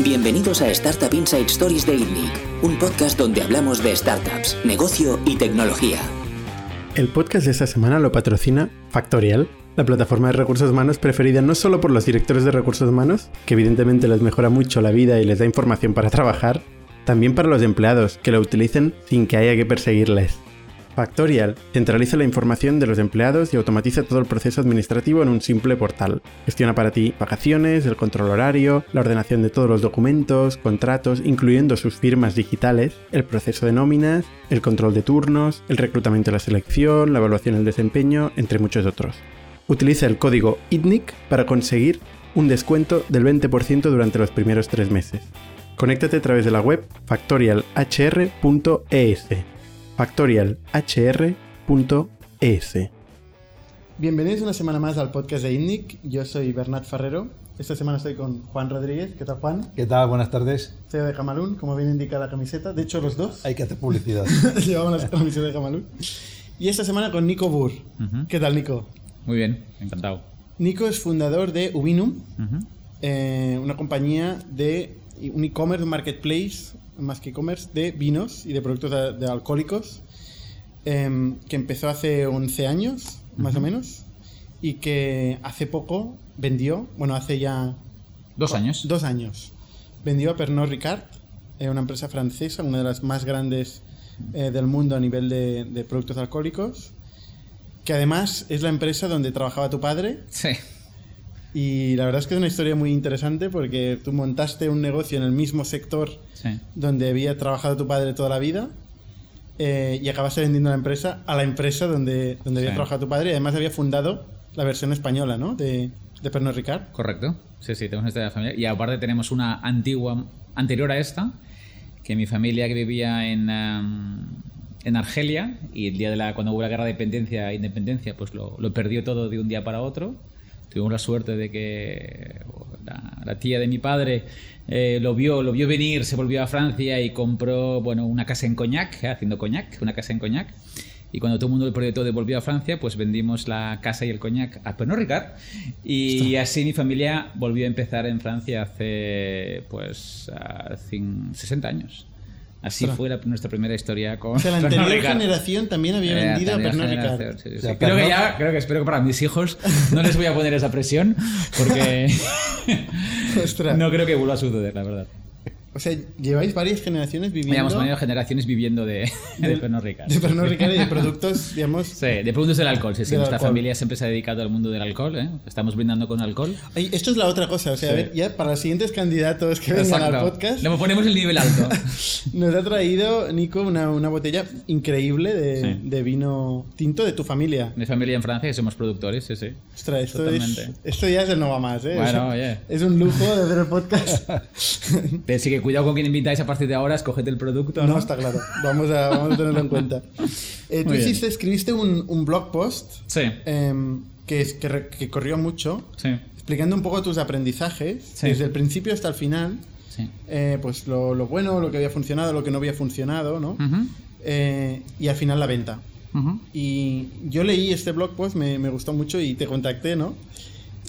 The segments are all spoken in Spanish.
Bienvenidos a Startup Inside Stories de ITNIC, un podcast donde hablamos de startups, negocio y tecnología. El podcast de esta semana lo patrocina Factorial, la plataforma de recursos humanos preferida no solo por los directores de recursos humanos, que evidentemente les mejora mucho la vida y les da información para trabajar, también para los empleados, que lo utilicen sin que haya que perseguirles. Factorial centraliza la información de los empleados y automatiza todo el proceso administrativo en un simple portal. Gestiona para ti vacaciones, el control horario, la ordenación de todos los documentos, contratos, incluyendo sus firmas digitales, el proceso de nóminas, el control de turnos, el reclutamiento y la selección, la evaluación del desempeño, entre muchos otros. Utiliza el código ITNIC para conseguir un descuento del 20% durante los primeros tres meses. Conéctate a través de la web factorialhr.es factorialhr.es. Bienvenidos una semana más al podcast de INNIC. Yo soy Bernat Ferrero. Esta semana estoy con Juan Rodríguez. ¿Qué tal, Juan? ¿Qué tal? Buenas tardes. CEO de Jamalún, como bien indica la camiseta. De hecho, los dos. Hay que hacer publicidad. Llevamos la camiseta de Jamalún. Y esta semana con Nico Burr. ¿Qué tal, Nico? Muy bien, encantado. Nico es fundador de Ubinum, eh, una compañía de un e-commerce, un marketplace más que e-commerce, de vinos y de productos de, alcohólicos, em, que empezó hace 11 años, más o menos, y que hace poco vendió, bueno, hace ya... Dos años. Dos años. Vendió a Pernod Ricard, eh, una empresa francesa, una de las más grandes eh, del mundo a nivel de, de productos alcohólicos, que además es la empresa donde trabajaba tu padre. Sí. Y la verdad es que es una historia muy interesante porque tú montaste un negocio en el mismo sector donde había trabajado tu padre toda la vida eh, y acabaste vendiendo la empresa a la empresa donde, donde había trabajado tu padre y además había fundado la versión española, ¿no? De, de Pernod Ricard. Correcto. Sí, sí, tenemos esta familia. Y aparte tenemos una antigua, anterior a esta, que mi familia que vivía en, em, en Argelia y el día de la, cuando hubo la guerra de independencia, independencia pues lo, lo perdió todo de un día para otro tuvimos la suerte de que la, tía de mi padre eh, lo vio lo vio venir se volvió a Francia y compró bueno una casa en Cognac eh, haciendo Cognac una casa en Cognac y cuando todo el mundo del proyecto volvió a Francia, pues vendimos la casa y el coñac a Pernod Ricard. Y así mi familia volvió a empezar en Francia hace pues 60 años. Así fue nuestra primera historia con. O sea, la anterior generación también había eh, vendido a Pernod Ricard. creo que ya, creo que espero que para mis hijos no les voy a poner esa presión porque no creo que vuelva a suceder, la verdad. O sea, lleváis varias generaciones viviendo. Llevamos varias generaciones viviendo de, de, Pernod Ricard. De Pernod Ricard y de productos, digamos. Sí, de productos del alcohol. Sí, sí. Nuestra familia siempre se ha dedicado al mundo del alcohol. ¿eh? Estamos brindando con alcohol. esto es la otra cosa. O sea, a ver, ya para los siguientes candidatos que vengan al podcast. Le ponemos el nivel alto. nos ha traído, Nico, una, una botella increíble de, de, vino tinto de tu familia. Mi familia en Francia, somos productores, sí, sí. Ostras, esto, es, esto ya es el no va más, ¿eh? Bueno, oye. Es un lujo de hacer el podcast. Pero sí que cuidado con quien invitáis a partir de ahora, escoged el producto. No, está claro. Vamos a, vamos a tenerlo en cuenta. Eh, tú hiciste, escribiste un, un, blog post sí. eh, que, que, que, corrió mucho, sí. explicando un poco tus aprendizajes, sí. desde el principio hasta el final. Eh, pues lo, lo, bueno, lo que había funcionado, lo que no había funcionado, ¿no? Uh -huh. y al final la venta. Uh -huh. Y yo leí este blog post, me, me gustó mucho y te contacté, ¿no?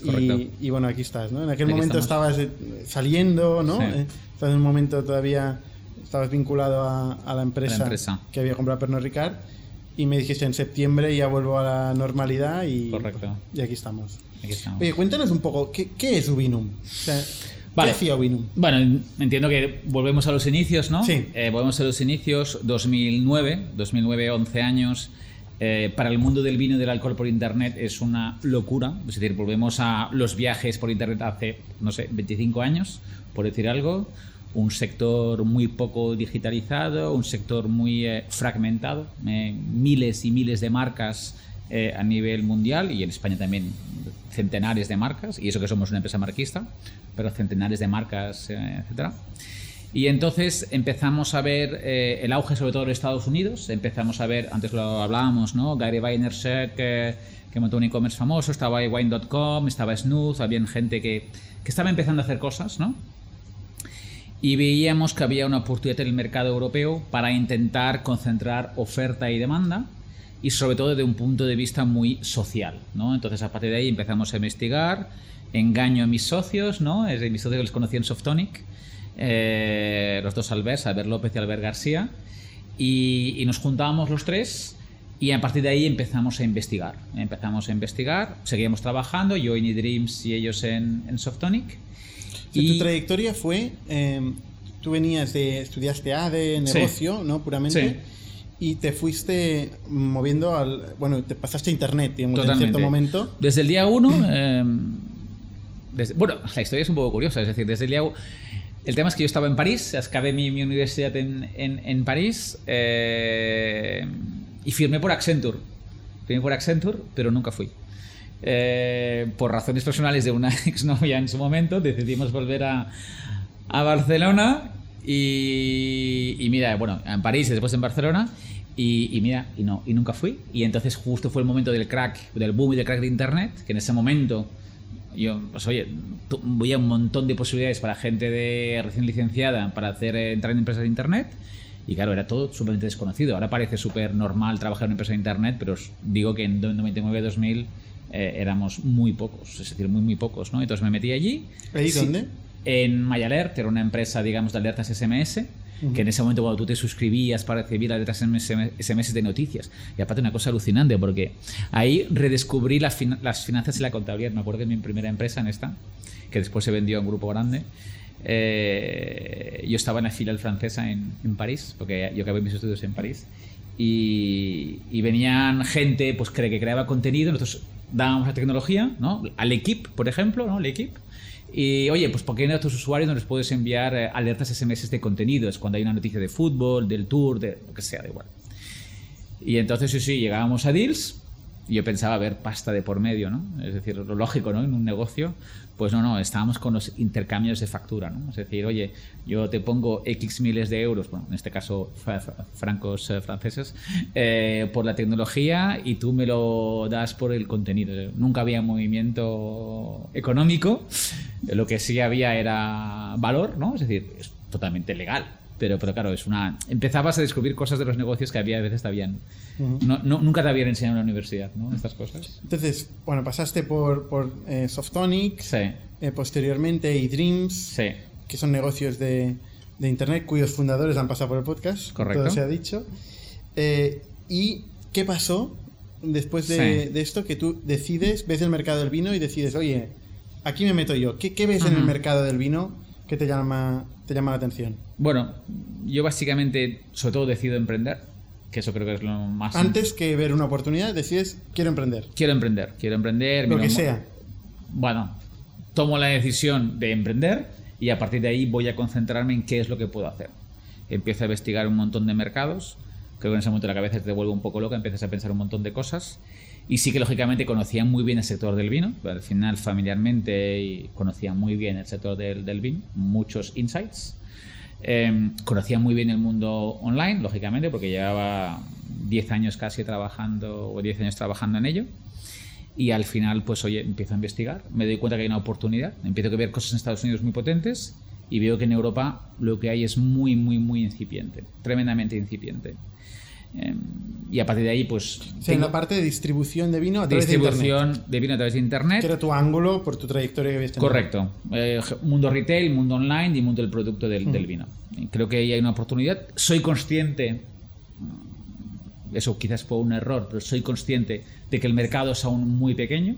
Y, y, bueno, aquí estás, ¿no? En aquel aquí momento estamos. estabas saliendo, ¿no? Sí. Eh, estabas en un momento todavía, estabas vinculado a, a la, empresa la, empresa que había comprado Pernod Ricard y me dijiste en septiembre ya vuelvo a la normalidad y, Correcto. y aquí estamos. Aquí estamos. Oye, cuéntanos un poco, ¿qué, qué es Ubinum? O sea, Vale. ¿Qué hacía Ubinum? Bueno, entiendo que volvemos a los inicios, ¿no? Sí. Eh, volvemos a los inicios, 2009, 2009, 11 años. Eh, para el mundo del vino y del alcohol por internet es una locura. Es decir, volvemos a los viajes por internet hace, no sé, 25 años, por decir algo. Un sector muy poco digitalizado, un sector muy eh, fragmentado, eh, miles y miles de marcas eh, a nivel mundial y en España también centenares de marcas, y eso que somos una empresa marquista, pero centenares de marcas, eh, etcétera. Y entonces empezamos a ver eh, el auge, sobre todo en Estados Unidos. Empezamos a ver, antes lo hablábamos, ¿no? Gary Vaynerchuk, que, montó un e-commerce famoso, estaba Wine.com, estaba Snooze, había gente que, que estaba empezando a hacer cosas, ¿no? Y veíamos que había una oportunidad en el mercado europeo para intentar concentrar oferta y demanda y sobre todo de un punto de vista muy social, ¿no? Entonces a partir de ahí empezamos a investigar, engaño a mis socios, ¿no? Es mis socios que les conocí en Softonic, eh, los dos Alberts, Albert López y Albert García, y, y nos juntábamos los tres y a partir de ahí empezamos a investigar. Empezamos a investigar, seguíamos trabajando, yo en eDreams y ellos en, en Softonic. y tu trayectoria fue, eh, tú venías de, estudiaste ADE, negocio, ¿no? Puramente. Sí. Y te fuiste moviendo al, bueno, te pasaste a internet, digamos, en cierto momento. Desde el día uno, eh, desde- bueno, la historia es un poco curiosa, es decir, desde el día el tema es que yo estaba en París, acabé mi, mi universidad en, en- en París eh, y firmé por Accenture. Firmé por Accenture, pero nunca fui. Eh, por razones personales de una exnovia en su momento, decidimos volver a, a Barcelona y, y mira, bueno, en París y después en Barcelona. Y, y mira, y no, y nunca fui. Y entonces justo fue el momento del crack, del boom y del crack de Internet, que en ese momento yo, pues oye, tu- veía un montón de posibilidades para gente de recién licenciada para hacer eh, entrar en empresas de Internet. Y claro, era todo sumamente desconocido. Ahora parece súper normal trabajar en una empresa de Internet, pero os digo que en 99-2000 eh, éramos muy pocos, es decir, muy, muy pocos, ¿no? Entonces me metí allí. ¿Ahí Sí, dónde? En MyAlert, era una empresa, digamos, de alertas SMS, que en ese momento cuando tú te suscribías para recibir alertas SMS de noticias. Y aparte una cosa alucinante, porque ahí redescubrí las, fin- las finanzas y la contabilidad. Me acuerdo de mi primera empresa en esta, que después se vendió a un grupo grande. Eh, yo estaba en la filial francesa en, en París, porque yo acabé mis estudios en París. Y, y venían gente pues, que, que creaba contenido, nosotros dábamos la tecnología, ¿no? Al equipo, por ejemplo, ¿no? El equipo. Y oye, pues ¿por qué no a tus usuarios no les puedes enviar eh, alertas SMS de contenidos cuando hay una noticia de fútbol, del tour, de lo que sea, da igual? Y entonces, sí, sí, llegábamos a deals yo pensaba ver pasta de por medio, ¿no? Es decir, lo lógico, ¿no? En un negocio, pues no, no, estábamos con los intercambios de factura, ¿no? Es decir, oye, yo te pongo X miles de euros, bueno, en este caso fra- fra- francos eh, franceses, eh, por la tecnología y tú me lo das por el contenido. Nunca había movimiento económico, lo que sí había era valor, ¿no? Es decir, es totalmente legal. Pero, pero claro, es una. Empezabas a descubrir cosas de los negocios que había a veces te habían. no, no- nunca te habían enseñado en la universidad, ¿no? Estas cosas. Entonces, bueno, pasaste por, por eh, Softonic, Sí, eh, posteriormente eDreams, sí. que son negocios de, de Internet cuyos fundadores han pasado por el podcast. Correcto. Todo se ha dicho. Eh, ¿Y qué pasó después de, Sí. de esto? Que tú decides, ves el mercado del vino y decides, oye, aquí me meto yo. ¿Qué, qué ves en el mercado del vino que te llama, te llama la atención? Bueno, yo básicamente, sobre todo, decido emprender, que eso creo que es lo más. Antes que ver una oportunidad, decides, quiero emprender. Quiero emprender, quiero emprender. Lo que sea. Bueno, tomo la decisión de emprender y a partir de ahí voy a concentrarme en qué es lo que puedo hacer. Empiezo a investigar un montón de mercados. Creo que en ese momento la cabeza te vuelve un poco loca, empiezas a pensar un montón de cosas. Y sí que lógicamente conocía muy bien el sector del vino, al final familiarmente y conocía muy bien el sector del, del vino, muchos insights. Eh, conocía muy bien el mundo online, lógicamente, porque llevaba 10 años casi trabajando, o 10 años trabajando en ello. Y al final, pues oye, empiezo a investigar, me doy cuenta que hay una oportunidad, empiezo a ver cosas en Estados Unidos muy potentes y veo que en Europa lo que hay es muy, muy, muy incipiente, tremendamente incipiente. Eh, y a partir de ahí, pues... O sea, en la parte de distribución de vino a través de Internet. distribución de vino a través de Internet. Que era tu ángulo por tu trayectoria que habías tenido. Correcto. Eh, mundo retail, mundo online y mundo del producto del, del vino. Creo que ahí hay una oportunidad. Soy consciente, mm, eso quizás fue un error, pero soy consciente de que el mercado es aún muy pequeño,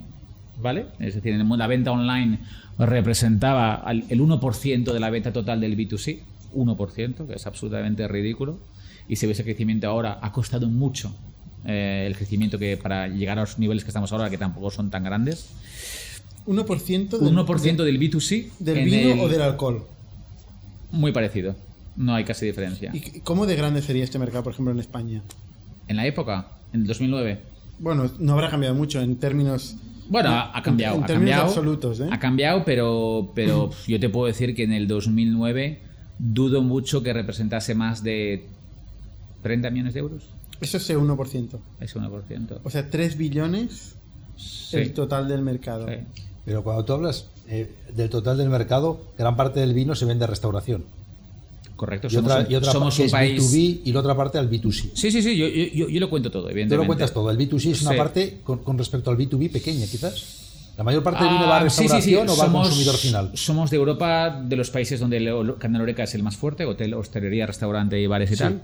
¿vale? Es decir, en el mundo- la venta online representaba el 1% de la venta total del B2C, 1%, que es absolutamente ridículo. Y si ves el crecimiento ahora, ha costado mucho eh, el crecimiento que para llegar a los niveles que estamos ahora, que tampoco son tan grandes. 1% del, Un 1% del B2C. del vino el- o del alcohol. Muy parecido. No hay casi diferencia. ¿Y cómo de grande sería este mercado, por ejemplo, en España? En la época, en el 2009. Bueno, no habrá cambiado mucho en términos. Bueno, en- ha, ha cambiado. En, ha términos cambiado, absolutos, ¿eh? Ha cambiado, pero, pero yo te puedo decir que en el 2009 dudo mucho que representase más de 30 millones de euros. Eso es el 1%. Es 1%. O sea, 3 billones Sí. el total del mercado. Sí. Pero cuando tú hablas eh, del total del mercado, gran parte del vino se vende a restauración. Correcto. Y Somos, otra, un- y otra somos un es país. B2B y la otra parte al B2C. Sí, sí, sí. Yo, yo, yo- lo cuento todo, Tú evidentemente. lo cuentas todo. El B2C es una Sí. parte con, con respecto al B2B pequeña, quizás. ¿La mayor parte del vino va a Ah, sí, sí, sí, restauración o va al consumidor final? Somos de Europa, de los países donde el Canal Oreca es el más fuerte, hotel, hostelería, restaurante y bares y Sí. tal.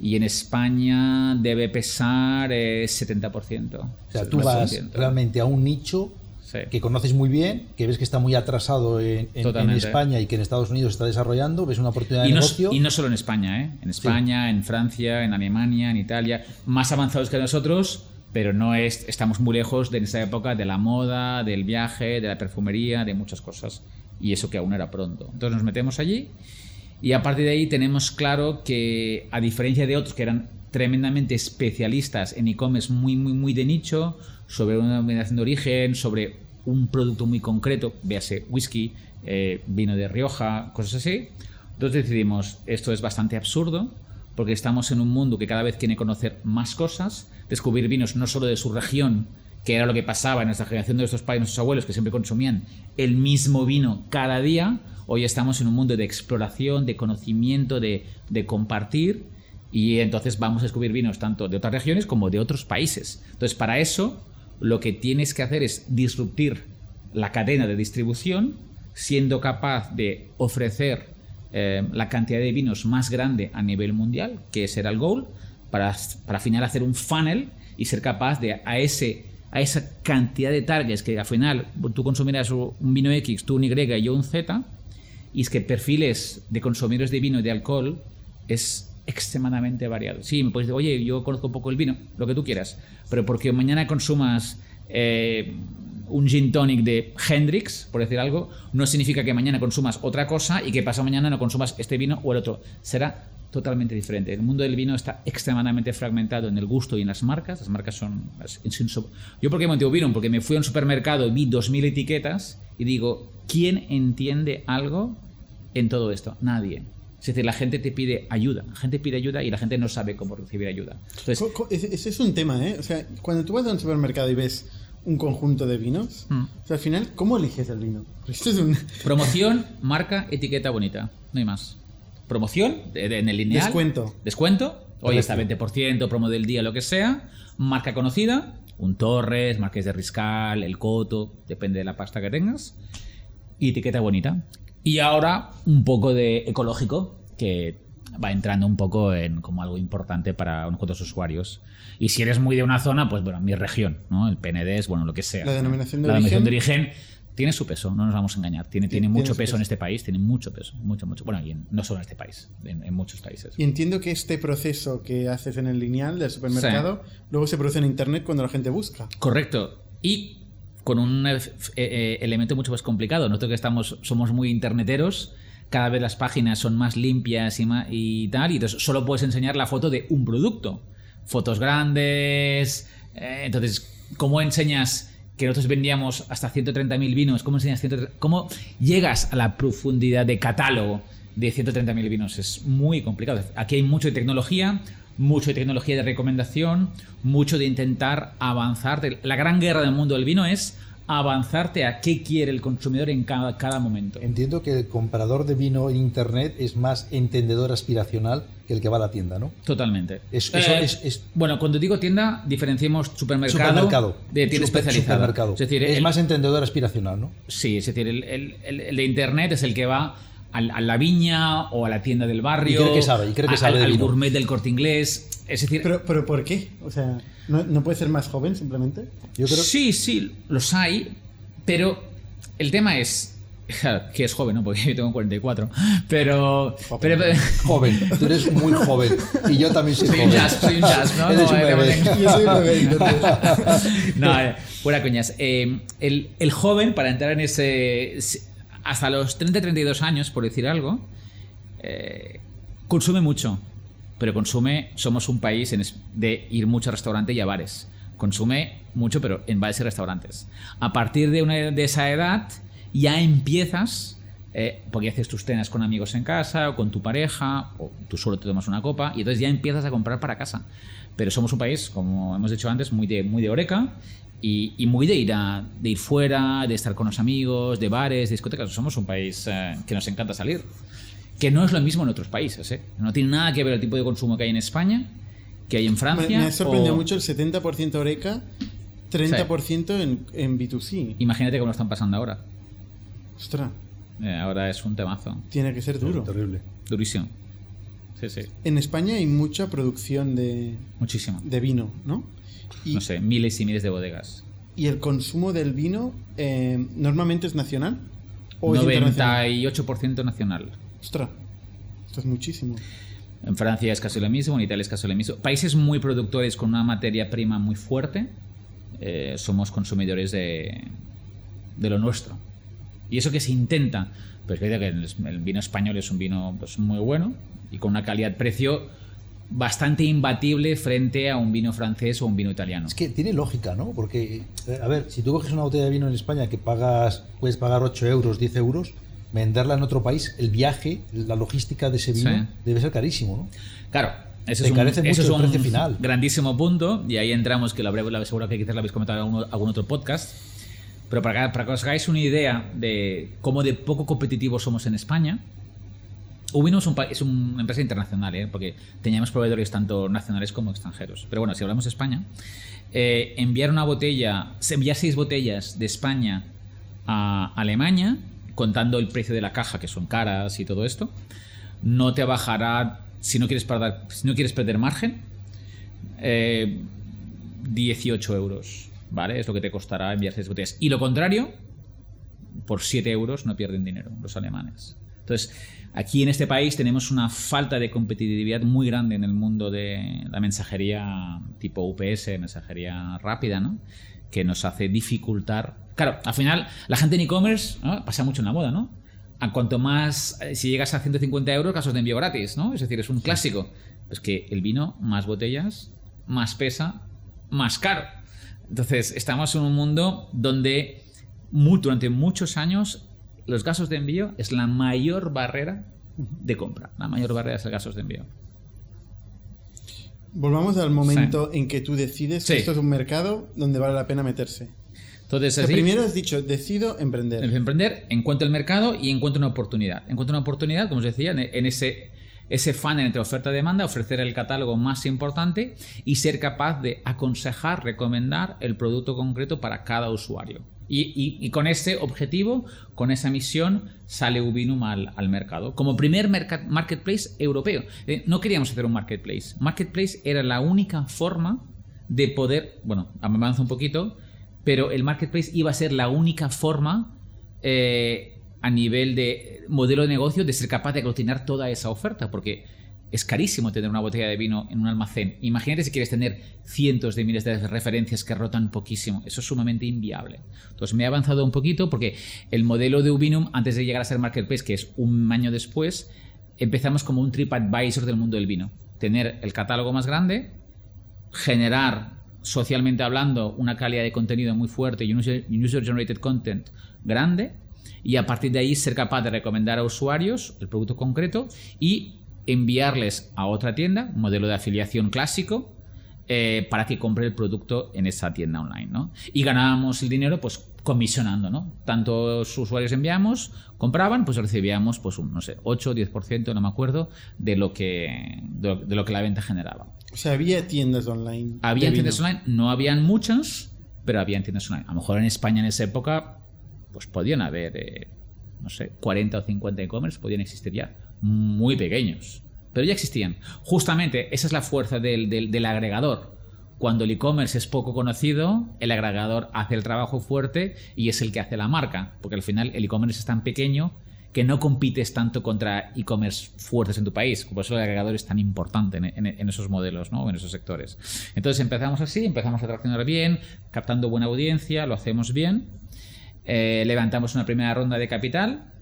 Y en España debe pesar eh, 70%. O sea, tú vas 70%. realmente a un nicho Sí. que conoces muy bien, que ves que está muy atrasado en, en- en. España y que en Estados Unidos se está desarrollando, ves una oportunidad de Y no, negocio. y no solo en España, ¿eh? En España, en Francia, en Alemania, en Italia, más avanzados que nosotros, pero no es, estamos muy lejos de esa época de la moda, del viaje, de la perfumería, de muchas cosas. Y eso que aún era pronto. Entonces nos metemos allí y a partir de ahí tenemos claro que, a diferencia de otros que eran tremendamente especialistas en e-commerce muy, muy, muy de nicho, sobre una denominación de origen, sobre un producto muy concreto, véase whisky, eh, vino de Rioja, cosas así. Entonces decidimos, esto es bastante absurdo, porque estamos en un mundo que cada vez quiere conocer más cosas, descubrir vinos no solo de su región, que era lo que pasaba en nuestra generación de nuestros padres y nuestros abuelos, que siempre consumían el mismo vino cada día. Hoy estamos en un mundo de exploración, de conocimiento, de, compartir, y entonces vamos a descubrir vinos tanto de otras regiones como de otros países. Entonces, para eso, lo que tienes que hacer es disruptir la cadena de distribución, siendo capaz de ofrecer eh, la cantidad de vinos más grande a nivel mundial, que ese era el goal, para, para al final hacer un funnel y ser capaz de a ese a esa cantidad de targets que al final tú consumirás un vino X, tú un Y y yo un Z, y es que perfiles de consumidores de vino y de alcohol es extremadamente variado. Sí, me puedes decir, oye, yo conozco un poco el vino, lo que tú quieras, pero porque mañana consumas eh, un gin tonic de Hendrix, por decir algo, no significa que mañana consumas otra cosa y que pasado mañana no consumas este vino o el otro. Será totalmente diferente. El mundo del vino está extremadamente fragmentado en el gusto y en las marcas. Las marcas son... Yo por qué motivo vino? Porque me fui a un supermercado y vi 2.000 etiquetas y digo, ¿quién entiende algo en todo esto? Nadie. Es decir, la gente te pide ayuda. La gente pide ayuda y la gente no sabe cómo recibir ayuda. Entonces, Ese ese es un tema, ¿eh? O sea, cuando tú vas a un supermercado y ves un conjunto de vinos, Mm. o sea, al final, ¿cómo eliges el vino? Esto es un promoción, marca, etiqueta bonita. No hay más. Promoción en el lineal. Descuento. Descuento. Hoy está 20%, promo del día, lo que sea. Marca conocida. Un Torres, Marqués de Riscal, el Coto, depende de la pasta que tengas. Y etiqueta bonita. Y ahora un poco de ecológico, que va entrando un poco en como algo importante para unos cuantos usuarios. Y si eres muy de una zona, pues bueno, mi región, ¿no? El PND es bueno, lo que sea. La denominación de La denominación de origen. Tiene su peso, no nos vamos a engañar. Tiene, mucho peso peso. en este país, tiene mucho peso, mucho, mucho. Bueno, y en- no solo en este país, en, en muchos países. Y entiendo que este proceso que haces en el lineal del supermercado, luego se produce en internet cuando la gente busca. Correcto. Y con un eh, eh, elemento mucho más complicado. Nosotros que estamos, somos muy interneteros, cada vez las páginas son más limpias y, y tal, y entonces solo puedes enseñar la foto de un producto. Fotos grandes. eh, entonces, ¿cómo enseñas que nosotros vendíamos hasta 130.000 vinos? ¿Cómo enseñas 130 ¿Cómo llegas a la profundidad de catálogo de 130.000 vinos? Es muy complicado. Aquí hay mucho de tecnología, mucho de tecnología de recomendación, mucho de intentar avanzarte. La gran guerra del mundo del vino es avanzarte a qué quiere el consumidor en cada, cada momento. Entiendo que el comprador de vino en internet es más entendedor aspiracional que el que va a la tienda, ¿no? Totalmente. Es- eso es- es- Bueno, cuando digo tienda, diferenciemos supermercado, Supermercado. de tienda Super- especializada. supermercado. Es decir, es el- más entendedor aspiracional, ¿no? Sí, es decir, el- el- el de internet es el que va a la viña o a la tienda del barrio. Y cree que sabe, y cree que a- sabe al, de al gourmet del corte inglés. Es decir, Pero, pero ¿por qué? O sea, ¿no, no puede ser más joven simplemente? Yo creo sí, sí, los hay, pero el tema es que es joven, ¿no? Porque yo tengo 44. Pero, pero joven, tú eres muy joven y yo también soy soy un joven. jazz, soy un jazz, ¿no? Eres No, un eh, bebé. Yo soy un bebé, no, eh, fuera coñas. Eh, el, el joven, para entrar en ese. Hasta los 30-32 años, por decir algo, eh, consume mucho. Pero consume. Somos un país de ir mucho a restaurantes y a bares. Consume mucho, pero en bares y restaurantes. A partir de, una, de esa edad, ya empiezas. eh, porque haces tus cenas con amigos en casa o con tu pareja, o tú solo te tomas una copa, y entonces ya empiezas a comprar para casa. Pero somos un país, como hemos dicho antes, muy de, muy de oreca y, y muy de ir, a, de ir fuera, de estar con los amigos, de bares, de discotecas. Somos un país eh, que nos encanta salir. Que no es lo mismo en otros países. ¿eh? No tiene nada que ver el tipo de consumo que hay en España, que hay en Francia. me ha sorprendido o- mucho el 70% Oreca 30% en, en B2C. Imagínate cómo lo están pasando ahora. Ostras, Eh, ahora es un temazo. tiene que ser duro. Terrible. Durísimo. Sí, sí. En España hay mucha producción de, Muchísimo. de vino, ¿no? Y, No sé, miles y miles de bodegas. y el consumo del vino eh, normalmente es nacional o es internacional. 98% nacional. Ostras, esto es muchísimo. En Francia es casi lo mismo, en Italia es casi lo mismo. Países muy productores con una materia prima muy fuerte, eh, somos consumidores de, de lo nuestro. Y eso que se intenta, pues que el, el vino español es un vino pues, muy bueno y con una calidad-precio bastante imbatible frente a un vino francés o un vino italiano. Es que tiene lógica, ¿no? Porque, eh, a ver, si tú coges una botella de vino en España que pagas, puedes pagar 8 euros, 10 euros, venderla en otro país, el viaje, la logística de ese vino Sí. debe ser carísimo, ¿no? Claro, Te es un, mucho es el un final. grandísimo punto y ahí entramos, que lo habré, seguro que quizás lo habéis comentado en algún, algún otro podcast, pero para, que- para que os hagáis una idea de cómo de poco competitivos somos en España, Ubino es, un, es una empresa internacional, ¿eh? porque teníamos proveedores tanto nacionales como extranjeros. Pero bueno, si hablamos de España, eh, enviar una botella, enviar seis botellas de España a Alemania, contando el precio de la caja, que son caras y todo esto, no te bajará, si no quieres perder, si no quieres perder margen, eh, 18 euros, ¿vale? Es lo que te costará enviar seis botellas. Y lo contrario, por 7 euros no pierden dinero los alemanes. Entonces, aquí en este país tenemos una falta de competitividad muy grande en el mundo de la mensajería tipo UPS, mensajería rápida, ¿no? Que nos hace dificultar. Claro, al final, la gente en e-commerce pasa mucho en la moda, ¿no? A cuanto más, eh, si llegas a 150 euros, casos de envío gratis, ¿no? Es decir, es un clásico. Pues que el vino, más botellas, más pesa, más caro. Entonces, estamos en un mundo donde durante muchos años los gastos de envío es la mayor barrera de compra. La mayor barrera es el gastos de envío. Volvamos al momento en que tú decides que Sí. esto es un mercado donde vale la pena meterse. Entonces, así, primero has dicho, decido emprender. el emprender, encuentro el mercado y encuentro una oportunidad. Encuentro una oportunidad, como os decía, en, en ese, ese funnel entre oferta y demanda, ofrecer el catálogo más importante y ser capaz de aconsejar, recomendar el producto concreto para cada usuario. Y, con ese objetivo, con esa misión, sale Ubinum al, mercado. Como primer marketplace europeo. Eh, no queríamos hacer un marketplace. Marketplace era la única forma de poder, bueno, me avanzo un poquito, pero el marketplace iba a ser la única forma eh, a nivel de modelo de negocio de ser capaz de aglutinar toda esa oferta, porque es carísimo tener una botella de vino en un almacén. Imagínate si quieres tener cientos de miles de referencias que rotan poquísimo. Eso es sumamente inviable. Entonces me he avanzado un poquito porque el modelo de Ubinum, antes de llegar a ser marketplace, que es un año después, empezamos como un TripAdvisor del mundo del vino. Tener el catálogo más grande, generar socialmente hablando una calidad de contenido muy fuerte y un user, un user generated content grande y a partir de ahí ser capaz de recomendar a usuarios el producto concreto y enviarles a otra tienda, un modelo de afiliación clásico, eh, para que compre el producto en esa tienda online, ¿no? Y ganábamos el dinero, pues comisionando, ¿no? Tantos usuarios enviamos, compraban, pues recibíamos, pues un, no sé, 8 o 10%, no me acuerdo, de lo que, de lo- de lo que la venta generaba. O sea, había tiendas online. Había tiendas online, no habían muchas, pero habían tiendas online. A lo mejor en España en esa época, pues podían haber, eh, no sé, 40 o 50 e-commerce, podían existir ya, muy pequeños, pero ya existían. Justamente esa es la fuerza del, del- agregador. Cuando el e-commerce es poco conocido, el agregador hace el trabajo fuerte y es el que hace la marca, porque al final el e-commerce es tan pequeño que no compites tanto contra e-commerce fuertes en tu país. Por eso el agregador es tan importante en esos modelos, ¿no? en esos sectores. Entonces empezamos así, empezamos a traccionar bien, captando buena audiencia, lo hacemos bien. Eh, levantamos una primera ronda de capital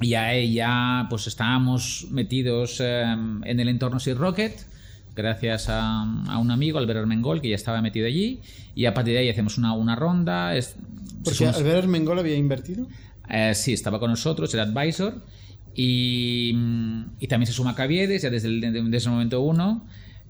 y ahí ya pues estábamos metidos eh, en el entorno Sea Rocket gracias a, a un amigo, Albert Armengol, que ya estaba metido allí y a partir de ahí hacemos una, una ronda. Es, Porque somos- Albert Armengol había invertido. eh, sí, estaba con nosotros, era advisor. Y, y también se suma Caviedes, ya desde el, desde ese momento uno.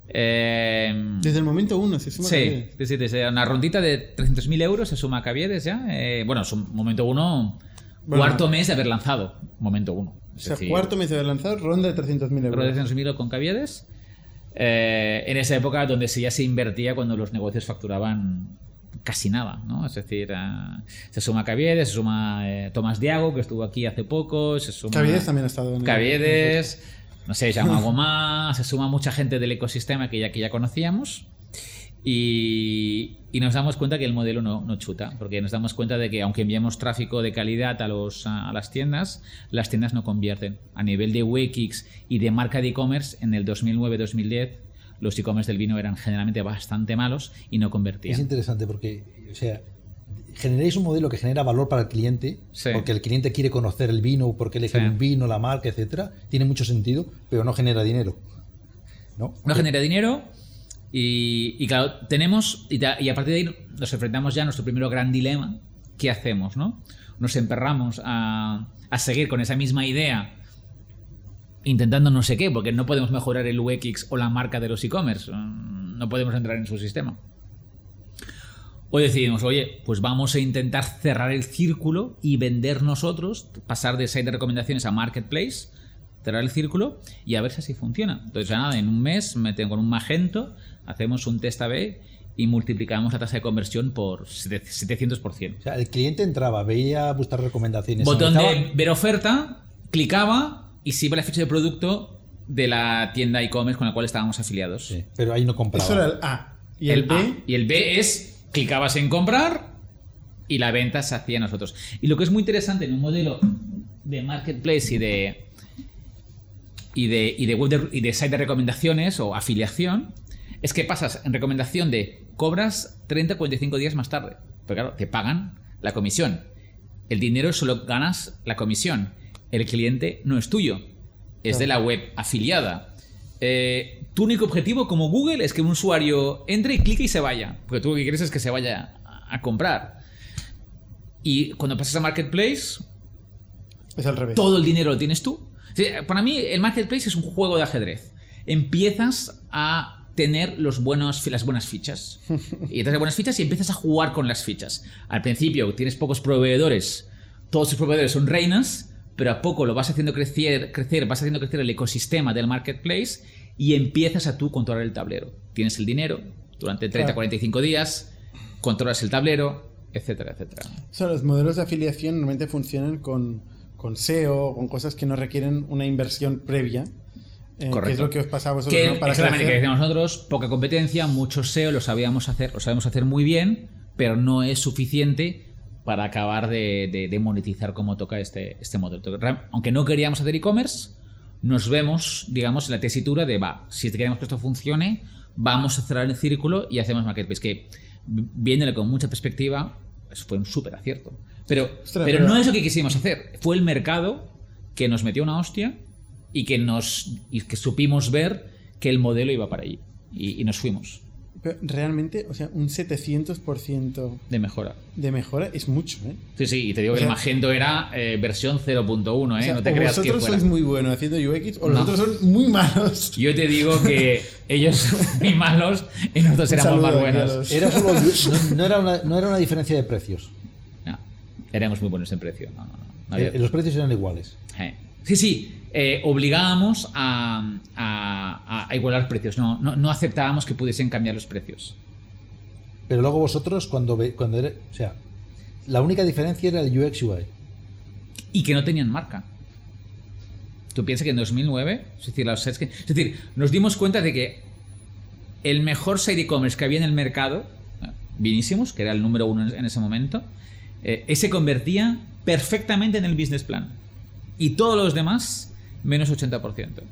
Eh, Desde el momento uno se suma sí, Caviedes. sí, desde una rondita de 300.000 euros se suma Caviedes ya. Eh, bueno, es un momento uno, Bueno. cuarto mes de haber lanzado, momento uno. O sea, decir, cuarto mes de haber lanzado, ronda de 300.000 euros. ronda de 300.000 euros con Caviedes. Eh, en esa época donde se- ya se invertía cuando los negocios facturaban casi nada, ¿no? Es decir, eh, se suma Caviedes, se suma eh, Tomás Diago, que estuvo aquí hace poco, se suma... Caviedes también ha estado en el- Caviedes, no sé, se llama algo más, se suma mucha gente del ecosistema que ya, que ya conocíamos y, y nos damos cuenta que el modelo no, no chuta, porque nos damos cuenta de que aunque enviamos tráfico de calidad a, los, a, a las tiendas, las tiendas no convierten. A nivel de Wikix y de marca de e-commerce, en el 2009-2010 los e-commerce del vino eran generalmente bastante malos y no Es convertían. interesante porque, o sea, generáis un modelo que genera valor para el cliente, Sí. porque el cliente quiere conocer el vino, porque elige Sí. un vino, la marca, etcétera. Tiene mucho sentido, pero no genera dinero. ¿No? no genera dinero y, claro, tenemos, y, a partir de ahí nos enfrentamos ya a nuestro primer gran dilema, ¿qué hacemos? No? Nos emperramos a, a seguir con esa misma idea, intentando no sé qué, porque no podemos mejorar el UX o la marca de los e-commerce, mm, no podemos entrar en su sistema. Hoy decidimos, oye, pues vamos a intentar cerrar el círculo y vender nosotros, pasar de site de recomendaciones a marketplace, cerrar el círculo y a ver si así funciona. Entonces, nada, en un mes meten con un Magento, hacemos un test A-B y multiplicamos la tasa de conversión por 700%. O sea, el cliente entraba, veía vuestras recomendaciones. Botón de ver oferta, clicaba y se iba la ficha de producto de la tienda e-commerce con la cual estábamos afiliados. Sí, pero ahí no compraba. Eso era el A. Y el, B. A. Y el B es clicabas en comprar y la venta se hacía a nosotros. Y lo que es muy interesante en un modelo de marketplace y de y de, y de web de, y de site de recomendaciones o afiliación es que pasas en recomendación de cobras 30 45 días más tarde. Pero claro, te pagan la comisión. El dinero solo ganas la comisión. El cliente no es tuyo. Es de la web afiliada. Eh, tu único objetivo como Google es que un usuario entre y clique y se vaya. Porque tú lo que quieres es que se vaya a, comprar. Y cuando pasas a Marketplace, Es al revés. todo el dinero lo tienes tú. Para mí, el marketplace es un juego de ajedrez. Empiezas a tener los buenos, las buenas fichas. Y de buenas fichas y empiezas a jugar con las fichas. Al principio tienes pocos proveedores, todos tus proveedores son reinas, pero a poco lo vas haciendo crecer, crecer, vas haciendo crecer el ecosistema del marketplace y empiezas a tú controlar el tablero. Tienes el dinero durante 30, Claro. 45 días, controlas el tablero, etcétera, etcétera. O sea, los modelos de afiliación normalmente funcionan con, con SEO, con cosas que no requieren una inversión previa. Eh, que Correcto. es lo que os pasa a vosotros, Que, ¿no? Para exactamente, que crecer. decíamos nosotros, poca competencia, mucho SEO, lo sabíamos hacer, lo sabemos hacer muy bien, pero no es suficiente para acabar de, de- de monetizar como toca este, este modelo. Aunque no queríamos hacer e-commerce, nos vemos, digamos, en la tesitura de, va, si queremos que esto funcione, vamos a cerrar el círculo y hacemos marketplace, que viéndolo con mucha perspectiva, eso fue un súper acierto. Pero, Ostras, pero pero- no es lo que quisimos hacer, fue el mercado que nos metió una hostia y que nos y que supimos ver que el modelo iba para allí y, y nos fuimos Pero realmente, o sea, un 700% de mejora. de mejora es mucho, ¿eh? Sí, sí, y te digo O que sea- el Magento era eh, versión 0.1, ¿eh? O sea, no te o creas que vosotros fuera. sois muy buenos haciendo UX o No. los otros son muy malos. Yo te digo que ellos son muy malos y nosotros Un éramos más buenos. los- Era solo, no, no era una, no era una diferencia de precios. No, éramos muy buenos en precio. no, no, no Eh, los precios eran iguales. Eh, Sí, sí, eh, obligábamos a, a- a igualar precios, no, no, no aceptábamos que pudiesen cambiar los precios. Pero luego vosotros, cuando, ve- cuando era- o sea, la única diferencia era el UX UI. y que no tenían marca. Tú piensas que en 2009, es decir, los que- es decir, nos dimos cuenta de que el mejor site e-commerce que había en el mercado, Vinísimos, que era el número uno en ese momento, eh, ese convertía perfectamente en el business plan. Y todos los demás, menos 80%.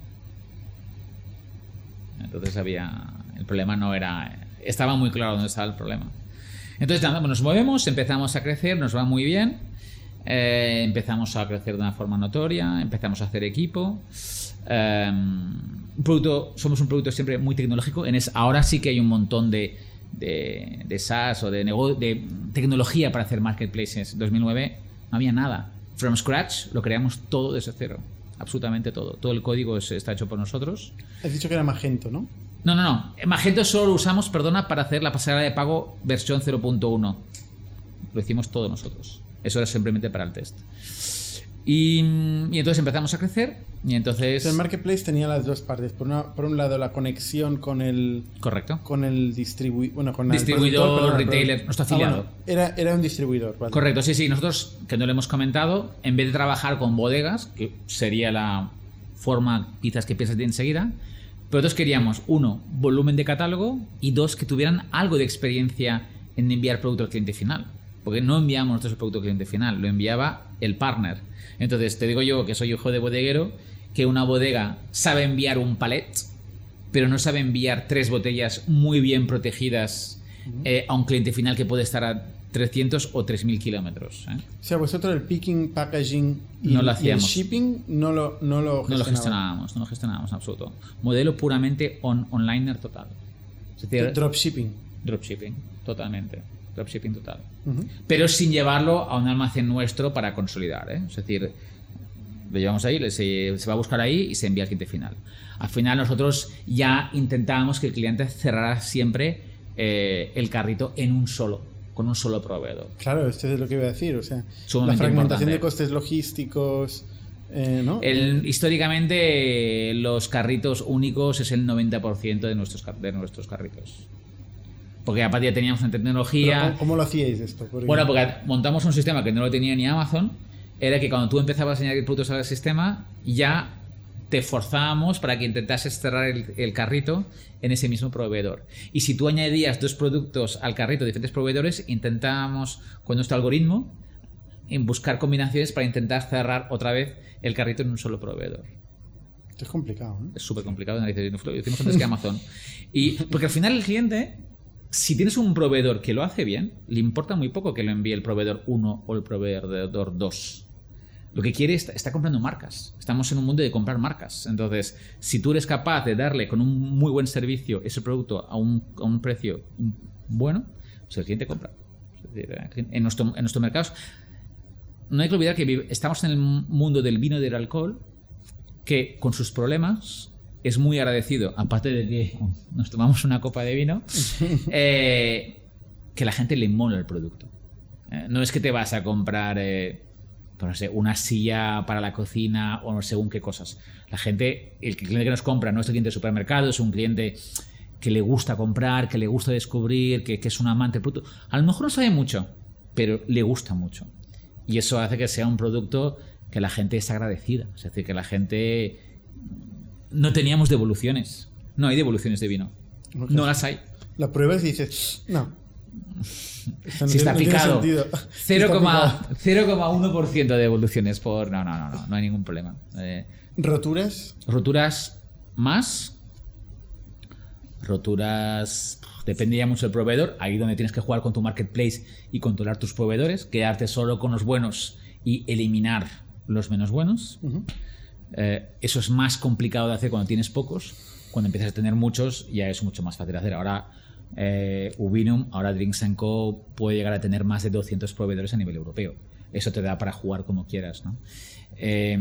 Entonces había. El problema no era. Estaba muy claro dónde estaba el problema. Entonces, nada, nos movemos, empezamos a crecer, nos va muy bien. eh, empezamos a crecer de una forma notoria, empezamos a hacer equipo. eh, un producto, somos un producto siempre muy tecnológico. En es, ahora sí que hay un montón de, de, de SaaS o de, de tecnología para hacer marketplaces. En 2009 no había nada. From scratch lo creamos todo desde cero. Absolutamente todo. Todo el código es- está hecho por nosotros. Has dicho que era Magento, ¿no? No, no, no. Magento solo lo usamos, perdona, para hacer la pasarela de pago versión 0.1. Lo hicimos todos nosotros. Eso era simplemente para el test. Y, y entonces empezamos a crecer Y entonces... El marketplace tenía las dos partes. Por, una- por un lado, la conexión con el Correcto. con el distribuidor, bueno, con el Distribuidor, perdón, retailer, nuestro Ah, bueno, afiliado. era, era un distribuidor, vale. Correcto, sí, sí. Nosotros, que no lo hemos comentado, en vez de trabajar con bodegas, que sería la forma quizás que piensas enseguida, pero nosotros queríamos, uno, volumen de catálogo y dos, que tuvieran algo de experiencia en enviar producto al cliente final. Porque no enviamos nosotros el producto al cliente final, lo enviaba el partner. Entonces, te digo yo, que soy hijo de bodeguero, que una bodega sabe enviar un palet, pero no sabe enviar tres botellas muy bien protegidas eh, a un cliente final que puede estar a 300 o 3.000 kilómetros. ¿eh? O sea, vosotros el picking, packaging y, No lo y el shipping no lo, no lo No lo gestionábamos, no lo gestionábamos en absoluto. Modelo puramente on onliner total. Es decir, Dropshipping. dropshipping, totalmente. Dropshipping total. Pero sin llevarlo a un almacén nuestro para consolidar. ¿eh? Es decir, lo llevamos ahí, se, se va a buscar ahí y se envía al cliente final. Al final nosotros ya intentábamos que el cliente cerrara siempre eh, el carrito en un solo, con un solo proveedor. Claro, esto es lo que iba a decir. O sea, la Sumamente fragmentación importante. de costes logísticos, eh, ¿no? El- históricamente, los carritos únicos es el 90% de nuestros, de nuestros carritos. Porque aparte ya teníamos una tecnología. ¿cómo, cómo lo hacíais esto? Bueno, porque montamos un sistema que no lo tenía ni Amazon. Era que cuando tú empezabas a añadir productos al sistema, ya te forzábamos para que intentases cerrar el, el carrito en ese mismo proveedor. Y si tú añadías dos productos al carrito de diferentes proveedores, intentábamos con nuestro algoritmo en buscar combinaciones para intentar cerrar otra vez el carrito en un solo proveedor. Esto es complicado, ¿eh? Es súper complicado. Lo hicimos antes que Amazon. Y, porque al final el cliente, si tienes un proveedor que lo hace bien, le importa muy poco que lo envíe el proveedor 1 o el proveedor 2. Lo que quiere es, está comprando marcas. Estamos en un mundo de comprar marcas. Entonces, si tú eres capaz de darle con un muy buen servicio ese producto a un, a un precio bueno, pues el cliente compra. En nuestro, en nuestro mercado, no hay que olvidar que estamos en el mundo del vino y del alcohol, que con sus problemas es muy agradecido, aparte de que nos tomamos una copa de vino, eh, que la gente le mola el producto. Eh, no es que te vas a comprar eh, pues no sé, una silla para la cocina o no sé, según qué cosas. La gente, el cliente que nos compra no es el cliente de supermercado, es un cliente que le gusta comprar, que le gusta descubrir, que, que es un amante del producto. A lo mejor no sabe mucho, pero le gusta mucho. Y eso hace que sea un producto que la gente es agradecida. Es decir, que la gente... No teníamos devoluciones. No hay devoluciones de vino. No las hay. La pruebas y dices, no. Si está no picado. sentido. Si está 0,1% picado. de devoluciones por... No, no, no, no, no hay ningún problema. Eh, Roturas, roturas más. Roturas... Dependía mucho del proveedor. Ahí donde tienes que jugar con tu marketplace y controlar tus proveedores. Quedarte solo con los buenos y eliminar los menos buenos. Eh, eso es más complicado de hacer cuando tienes pocos. Cuando empiezas a tener muchos, ya es mucho más fácil de hacer. Ahora, eh, Ubinum, ahora Drinks Co. puede llegar a tener más de 200 proveedores a nivel europeo. Eso te da para jugar como quieras, ¿no? Eh,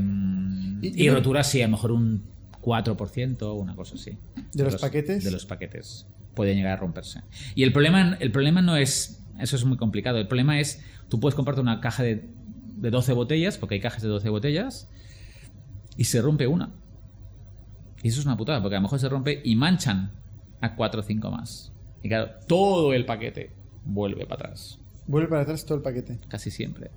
Y- y, roturas, sí, a lo mejor un 4%, una cosa así. ¿De los paquetes? De los paquetes. Pueden llegar a romperse. Y el problema, el problema no es. Eso es muy complicado. El problema es. Tú puedes comprarte una caja de, de 12 botellas, porque hay cajas de 12 botellas, y se rompe una. Y eso es una putada, porque a lo mejor se rompe y manchan a 4 o 5 más. Y claro, todo el paquete vuelve para atrás. vuelve para atrás todo el paquete. Casi siempre.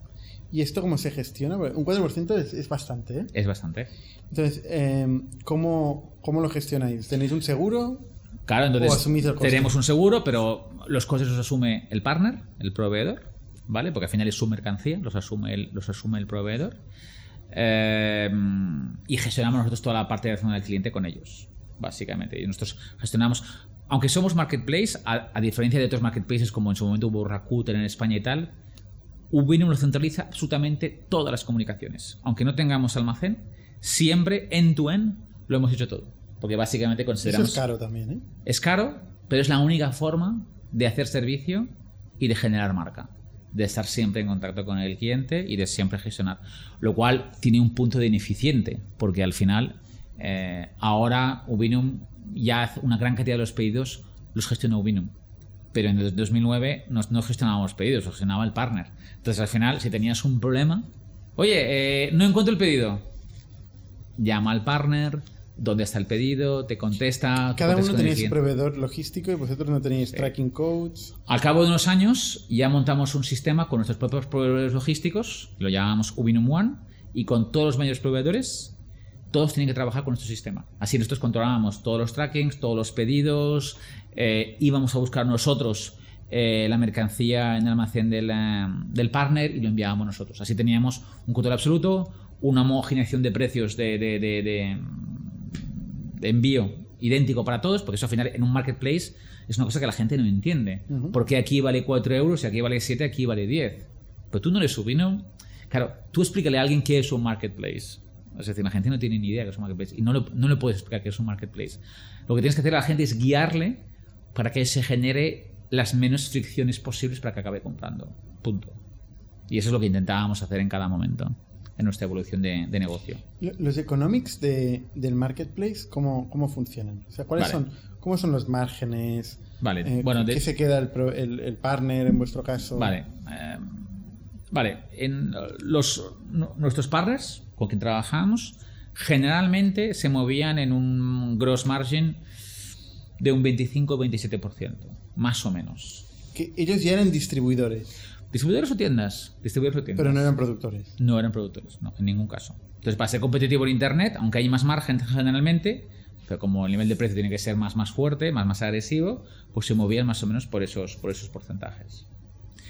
¿Y esto cómo se gestiona? Un 4% es, es bastante, ¿eh? Es bastante. Entonces, eh, ¿cómo, ¿cómo lo gestionáis? ¿Tenéis un seguro? Claro, entonces O tenemos un seguro, pero los costes los asume el partner, el proveedor, ¿vale? Porque al final es su mercancía, los asume el, los asume el proveedor. Eh, y gestionamos nosotros toda la parte de relación al cliente con ellos, básicamente. Y nosotros gestionamos, aunque somos marketplace, a, a diferencia de otros marketplaces como en su momento hubo Rakuten en España y tal, Ubinum lo centraliza absolutamente todas las comunicaciones. Aunque no tengamos almacén, siempre end-to-end lo hemos hecho todo. Porque básicamente Eso consideramos... es caro también, ¿eh? Es caro, pero es la única forma de hacer servicio y de generar marca. De estar siempre en contacto con el cliente y de siempre gestionar. Lo cual tiene un punto de ineficiente, porque al final, eh, ahora Ubinum ya hace una gran cantidad de los pedidos los gestiona Ubinum. Pero en el 2009 no, gestionábamos pedidos, gestionaba el partner. Entonces al final, si tenías un problema, oye, eh, no encuentro el pedido. llama al partner, dónde está el pedido, te contesta. Cada uno tenía su proveedor logístico y vosotros no teníais tracking codes. Al cabo de unos años ya montamos un sistema con nuestros propios proveedores logísticos, lo llamamos Ubinum One, y con todos los mayores proveedores, todos tienen que trabajar con nuestro sistema. Así nosotros controlábamos todos los trackings, todos los pedidos, eh, íbamos a buscar nosotros eh, la mercancía en el almacén del, eh, del partner y lo enviábamos nosotros. Así teníamos un control absoluto, una homogeneización de precios de, de- de- de- de envío idéntico para todos, porque eso al final en un marketplace es una cosa que la gente no entiende. Porque aquí vale 4 euros y aquí vale 7, aquí vale 10. Pero tú no le subino. Claro, tú explícale a alguien qué es un marketplace. Es decir, la gente no tiene ni idea que es un marketplace y no le, no le puedes explicar qué es un marketplace. Lo que tienes que hacer a la gente es guiarle para que se genere las menos fricciones posibles para que acabe comprando. Punto. Y eso es lo que intentábamos hacer en cada momento en nuestra evolución de, de negocio. Lo- Los economics de- del marketplace, ¿cómo, cómo funcionan? O sea, ¿cuáles Vale. son, ¿cómo son los márgenes? Vale, Eh, bueno, ¿Qué de- se queda el, pro- el- el partner en vuestro caso? Vale. eh, vale. En los, nu- nuestros partners con quien trabajamos generalmente se movían en un gross margin de un 25-27%, más o menos. Que ellos ya eran distribuidores, ¿Distribuidores o tiendas? Distribuidores o tiendas. pero no eran productores. No eran productores, no, en ningún caso. Entonces, para ser competitivo en Internet, aunque hay más margen generalmente, pero como el nivel de precio tiene que ser más, más fuerte, más, más agresivo, pues se movían más o menos por esos, por esos porcentajes.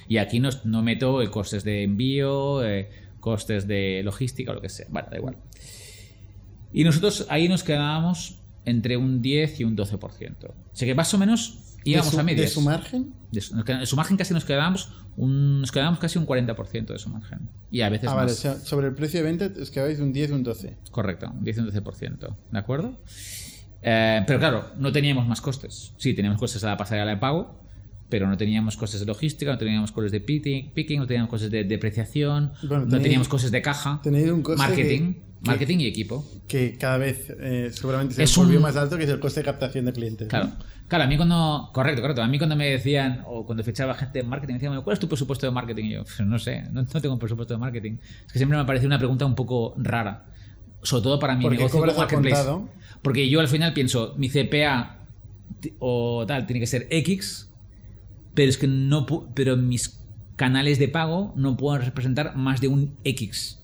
Y aquí no, no meto eh, costes de envío, eh, costes de logística o lo que sea. Bueno, da igual. Y nosotros ahí nos quedábamos entre un 10 y un 12%. O sea que más o menos íbamos su, a medias. ¿De su margen? De su, de su margen casi nos quedábamos un, nos quedábamos casi un 40% de su margen. Y a veces Ah, vale, o más. sea, sobre el precio de venta os quedabais de un 10 y un 12. Correcto, un 10 y un 12%. ¿De acuerdo? Eh, pero claro, no teníamos más costes. Sí, teníamos costes a la pasarela de pago, pero no teníamos costes de logística, no teníamos costes de picking, no teníamos costes de depreciación, Bueno, no teníamos costes de caja, tenéis un coste marketing, que- marketing y equipo. Que cada vez eh, seguramente se Es volvió un- más alto, que es el coste de captación de clientes. ¿no? Claro. Claro, a mí cuando. Correcto, correcto. A mí cuando me decían, o cuando fichaba gente en marketing, me decían, "Bueno, ¿cuál es tu presupuesto de marketing? Y yo, "Pues no sé, no, no tengo un presupuesto de marketing. Es que siempre me ha parecido una pregunta un poco rara. Sobre todo para mi negocio como marketplace. Porque yo al final pienso, mi CPA o tal tiene que ser X, pero es que no pero mis canales de pago no pueden representar más de un X.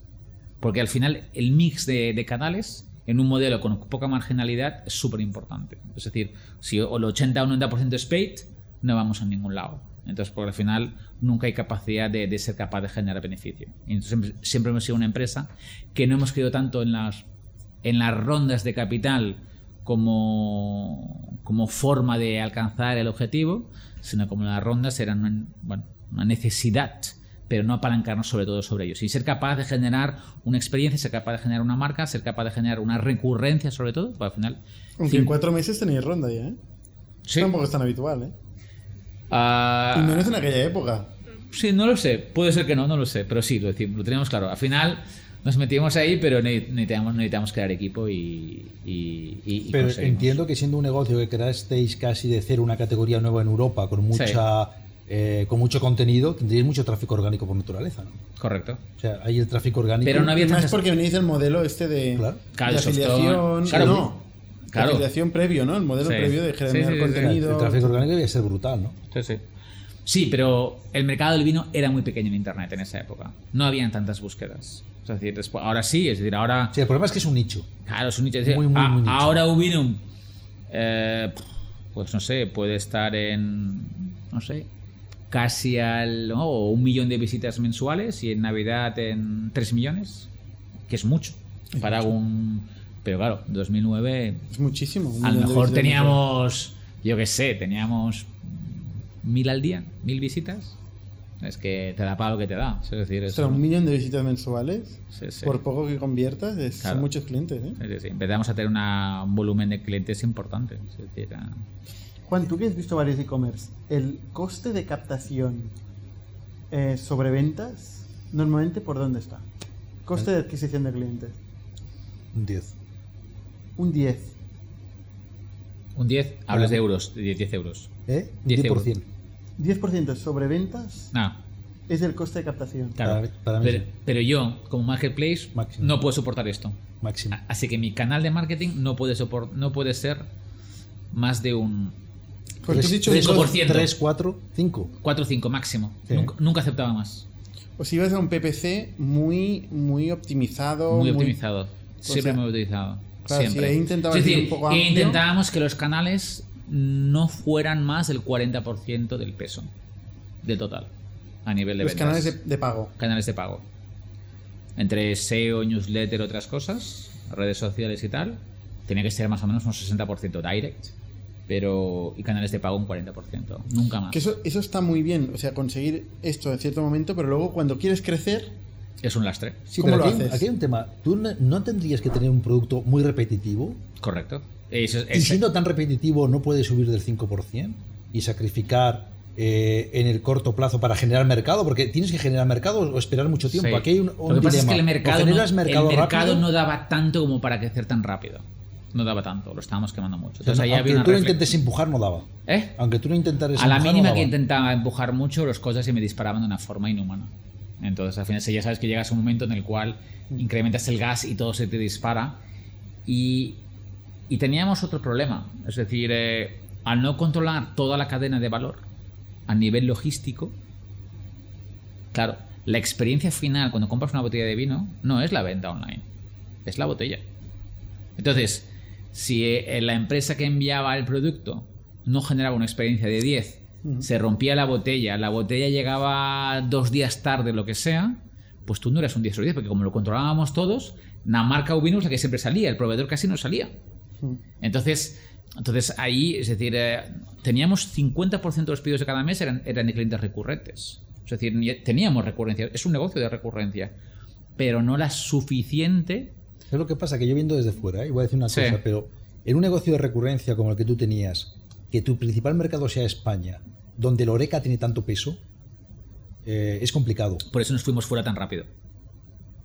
Porque al final el mix de, canales en un modelo con poca marginalidad es súper importante. Es decir, si el 80 o 90% es paid, no vamos a ningún lado. Entonces, porque al final nunca hay capacidad de, ser capaz de generar beneficio. Entonces siempre, siempre hemos sido una empresa que no hemos creído tanto en las, en las rondas de capital como, como forma de alcanzar el objetivo, sino como las rondas eran una, bueno, una necesidad, pero no apalancarnos sobre todo sobre ellos. Y ser capaz de generar una experiencia, ser capaz de generar una marca, ser capaz de generar una recurrencia sobre todo, pues al final... Aunque en cuatro meses tenéis ronda ya, ¿eh? Sí. Tampoco es tan habitual, ¿eh? Ah, Y menos en aquella época. Sí, no lo sé. Puede ser que no, no lo sé. Pero sí, lo, decimos, lo teníamos claro. Al final nos metimos ahí, pero ne- necesitamos, necesitamos crear equipo y. y- y- y Pero conseguimos. entiendo que siendo un negocio que creasteis casi de cero una categoría nueva en Europa con mucha eh, con mucho contenido, tendríais mucho tráfico orgánico por naturaleza, ¿no? Correcto. O sea, hay el tráfico orgánico. Pero no había más tantas- porque venís del modelo este de, Claro. Claro, de afiliación. Claro, no. claro. De afiliación previo, ¿no? El modelo Sí. previo de Sí, generar sí, sí, sí. contenido. El tráfico orgánico debía ser brutal, ¿no? Sí, sí. Sí, pero el mercado del vino era muy pequeño en Internet en esa época. No habían tantas búsquedas. Es decir, después- ahora sí, es decir, ahora. Sí, el problema es que es un nicho. Claro, es un nicho. Es decir, Muy, muy, a- muy nicho. Ahora Ubinum, eh, pues no sé, puede estar en, no sé, casi al, ¿no? o un millón de visitas mensuales y en Navidad en 3 millones, que es mucho para un... Pero claro, 2009 Es muchísimo. a lo mejor teníamos, yo qué sé, teníamos mil al día, mil visitas. Es que te da para lo que te da. Es decir, eso, Ostras, un millón de visitas mensuales. Sí, sí. Por poco que conviertas, es- Claro. son muchos clientes, ¿eh? Sí, sí, sí. Empezamos a tener una- un volumen de clientes importante. Es decir, Juan, tú que has visto varios e-commerce, ¿el coste de captación eh, sobre ventas normalmente por dónde está? Coste de adquisición de clientes. Un 10. Un 10. un 10, hablas de euros, de 10 euros. ¿Eh? Un 10 10%. 10% sobre ventas Ah, es el coste de captación. Claro. Para- para mí pero, sí. pero yo, como marketplace, Máximo. no puedo soportar esto. Máximo. Así que mi canal de marketing no puede, sopor- no puede ser más de un Porque tú has dicho tres un por coste- ciento. 3, 4, 5. 4 o 5 máximo. Sí. Nunca, nunca aceptaba más. Os ibas a un PPC muy, muy optimizado. Muy optimizado. Siempre sea, muy optimizado. claro, Siempre. si ahí intentabas es ir decir, un poco e amplio- intentábamos que los canales no fueran más del 40% del peso del total a nivel de Los ventas. canales de, de pago. canales de pago. Entre SEO, newsletter, otras cosas, redes sociales y tal, tenía que ser más o menos un 60% direct, pero y canales de pago un 40%, nunca más. Que eso, eso está muy bien, o sea, conseguir esto en cierto momento, pero luego cuando quieres crecer, Es un lastre, Sí, ¿Cómo pero lo aquí, haces? aquí hay un tema. ¿Tú no, no tendrías que tener un producto muy repetitivo? correcto. Eso, Y siendo tan repetitivo, ¿no puedes subir del 5% y sacrificar eh, en el corto plazo para generar mercado? Porque tienes que generar mercado o esperar mucho tiempo. Sí. Aquí hay un, un Lo que pasa es que el mercado, no, el mercado no daba tanto como para crecer tan rápido. No daba tanto, lo estábamos quemando mucho. o sea, Entonces ahí aunque había tú lo intentes empujar, no daba. ¿Eh? Aunque tú lo intentares A la empujar, mínima no que intentaba empujar mucho, las cosas se me disparaban de una forma inhumana. Entonces, al final, si ya sabes que llegas a un momento en el cual incrementas el gas y todo se te dispara. Y, y teníamos otro problema. Es decir, eh, al no controlar toda la cadena de valor a nivel logístico, claro, la experiencia final cuando compras una botella de vino no es la venta online, es la botella. Entonces, si eh, la empresa que enviaba el producto no generaba una experiencia de 10, se rompía la botella, la botella llegaba dos días tarde, lo que sea, pues tú no eras un 10 sobre 10, porque como lo controlábamos todos, la marca o vino es la que siempre salía, el proveedor casi no salía. Entonces, entonces ahí, es decir, eh, teníamos 50% de los pedidos de cada mes eran, eran de clientes recurrentes. Es decir, teníamos recurrencia, es un negocio de recurrencia, pero no la suficiente. Es lo que pasa, que yo viendo desde fuera, ¿eh? voy a decir una Sí. cosa, pero en un negocio de recurrencia como el que tú tenías, que tu principal mercado sea España, donde el Oreca tiene tanto peso, eh, es complicado. Por eso nos fuimos fuera tan rápido.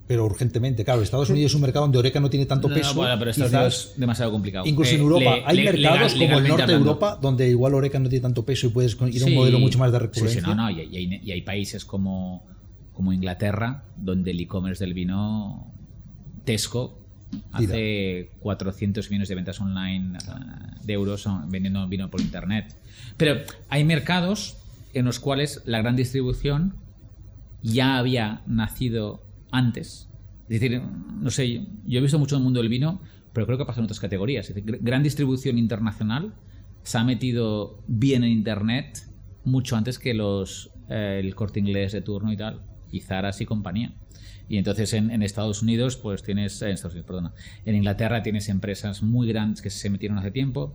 Pero urgentemente, claro, Estados Unidos es un mercado donde Oreca no tiene tanto No, peso. bueno, pero Estados Unidos es demasiado complicado. Incluso Eh, en Europa le- hay le- mercados legal- como el norte de. Europa donde igual Oreca no tiene tanto peso y puedes ir a un Sí. modelo mucho más de Sí, recurrencia. sí, no, no, y, y hay, y hay países como, como Inglaterra, donde el e-commerce del vino, Tesco, hace 400 millones de ventas online eh, de euros ah, vendiendo vino por internet. Pero hay mercados en los cuales la gran distribución ya había nacido antes. Es decir, no sé, yo he visto mucho en el mundo del vino, pero creo que pasa en otras categorías. Es decir, gr- gran distribución internacional se ha metido bien en Internet mucho antes que los eh, el corte inglés de turno y tal, y Zaras y compañía. Y entonces en, en Estados Unidos, pues tienes, en Estados Unidos, perdona, en Inglaterra tienes empresas muy grandes que se metieron hace tiempo.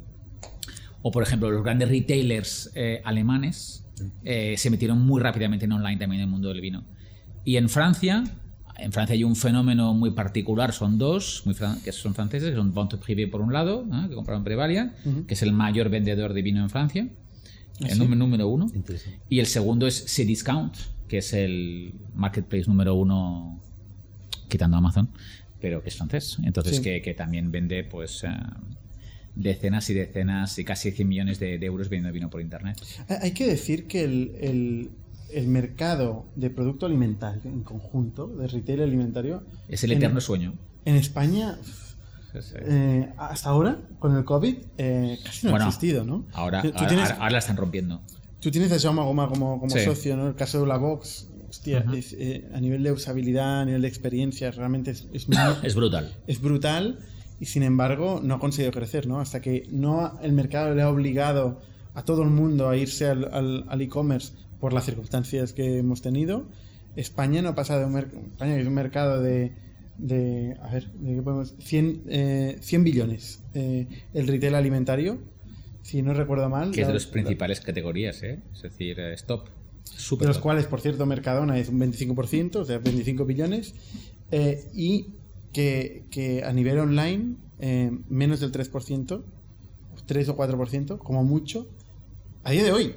O por ejemplo, los grandes retailers eh, alemanes eh, se metieron muy rápidamente en online también en el mundo del vino. Y en Francia, en Francia hay un fenómeno muy particular, son dos, muy fran- que son franceses, que son Vente Privé por un lado, ¿eh? que compraron Prevalia, que es el mayor vendedor de vino en Francia, el número, número uno. Y el segundo es Cdiscount, que es el marketplace número uno, quitando Amazon, pero que es francés. Entonces, Sí. que, que también vende pues eh, decenas y decenas y casi 100 millones de, de euros vendiendo vino por internet. Hay hay que decir que el, el- el mercado de producto alimentario en conjunto, de retail alimentario, Es el en- eterno sueño. en España, Es, eh, eh, hasta ahora, con el COVID, eh, casi no Bueno, ha existido, ¿no? ahora, ahora, tienes, ahora- ahora la están rompiendo. tú tienes a Jaume Goma como, como Sí. socio, ¿no? El caso de la Vox, hostia, Ujú. es, eh, a nivel de usabilidad, a nivel de experiencia, realmente es, es muy- Es brutal. es brutal y sin embargo no ha conseguido crecer, ¿no? Hasta que no el mercado le ha obligado a todo el mundo a irse al, al- al e-commerce por las circunstancias que hemos tenido, España no pasa de un, mer- España es un mercado de, de a ver, ¿de qué podemos? 100, eh, 100 billones. Eh, el retail alimentario, si no recuerdo mal. Que es de la- las principales categorías, ¿eh? Es decir, eh, stop. de Súper los top. cuales, por cierto, Mercadona es un 25%, o sea, 25 billones, eh, y que, que a nivel online, eh, menos del 3%, 3 o 4%, como mucho, a día de hoy.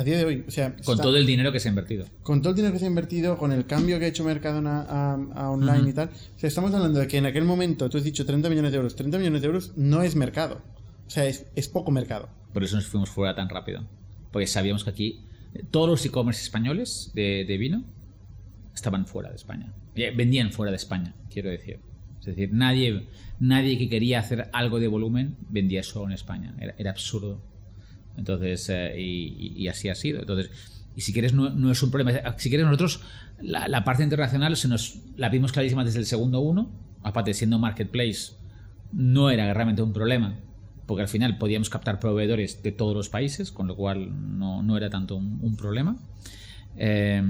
A día de hoy. O sea, Con está- todo el dinero que se ha invertido. con todo el dinero que se ha invertido, con el cambio que ha hecho Mercadona a, a online y tal. O sea, estamos hablando de que en aquel momento, tú has dicho 30 millones de euros. 30 millones de euros no es mercado. O sea, es, es poco mercado. Por eso nos fuimos fuera tan rápido. Porque sabíamos que aquí todos los e-commerce españoles de, de vino estaban fuera de España. Eh, Vendían fuera de España, quiero decir. Es decir, nadie, nadie que quería hacer algo de volumen vendía solo en España. Era, era absurdo. Entonces, eh, y, y así ha sido. Entonces, y si quieres, no, no es un problema. Si quieres, nosotros, la, la parte internacional se nos la vimos clarísima desde el segundo uno. Aparte, siendo marketplace, no era realmente un problema. Porque al final podíamos captar proveedores de todos los países, con lo cual no, no era tanto un, un problema. Eh,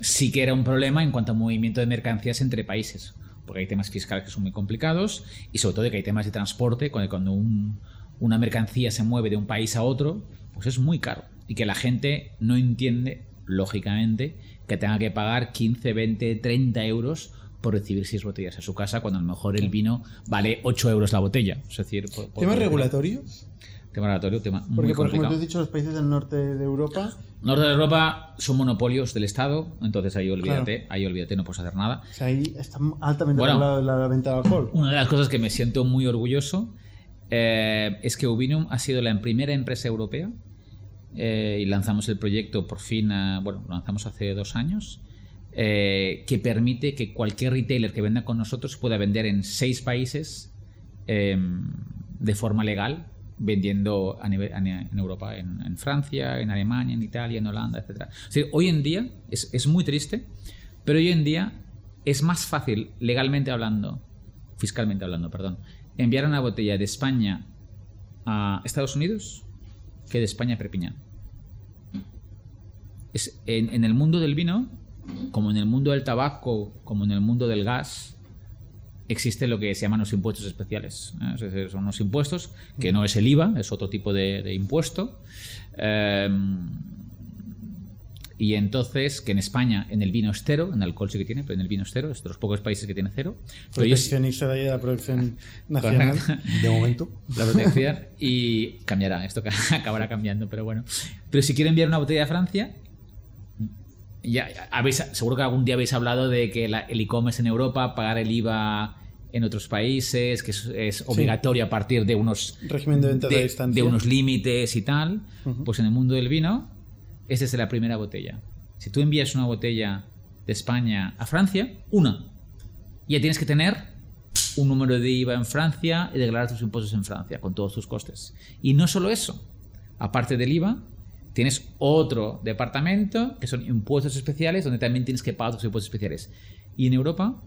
sí que era un problema en cuanto a movimiento de mercancías entre países, porque hay temas fiscales que son muy complicados y sobre todo que hay temas de transporte, cuando, cuando un- una mercancía se mueve de un país a otro, pues es muy caro y que la gente no entiende, lógicamente, que tenga que pagar 15, 20, 30 euros por recibir seis botellas a su casa cuando a lo mejor el vino vale 8 euros la botella. Es decir, por- por- ¿Tema por- regulatorio? Tema regulatorio, tema muy Porque, por ejemplo, complicado. tú has dicho los países del norte de Europa. Norte de Europa son monopolios del Estado, entonces ahí olvídate, ahí olvídate, no puedes hacer nada. O sea, ahí está altamente Bueno. regulado la, la venta de alcohol. Una de las cosas que me siento muy orgulloso eh, es que Ubinum ha sido la primera empresa europea eh, y lanzamos el proyecto por fin, bueno, lo lanzamos hace dos años, eh, que permite que cualquier retailer que venda con nosotros pueda vender en seis países eh, de forma legal, vendiendo a nivel, en Europa, en, Francia, en Alemania, en Italia, en Holanda, etc. Hoy en día es, es muy triste, pero hoy en día es más fácil, legalmente hablando, fiscalmente hablando, perdón, enviar una botella de España a Estados Unidos que de España a Perpiñán. En, el mundo del vino, como en el mundo del tabaco, como en el mundo del gas, existe lo que se llaman los impuestos especiales. ¿eh? Son unos impuestos que no es el IVA, es otro tipo de, impuesto. Eh, y entonces, que en España en el vino es cero, en alcohol sí que tiene, pero en el vino es cero, es de los pocos países que tiene cero. Proteccionista de ahí de la producción nacional. De momento. la protección y cambiará, esto ca- acabará cambiando, pero bueno. Pero si quiero enviar una botella a Francia, ya habéis, seguro que algún día habéis hablado de que la- el e-commerce en Europa, pagar el IVA en otros países, que es, es obligatorio a partir de unos Régimen de de, de unos límites y tal, Ujú. pues en el mundo del vino es desde la primera botella. Si tú envías una botella de España a Francia, una, ya tienes que tener un número de IVA en Francia y declarar tus impuestos en Francia con todos tus costes. Y no solo eso, aparte del IVA, tienes otro departamento que son impuestos especiales donde también tienes que pagar tus impuestos especiales. Y en Europa,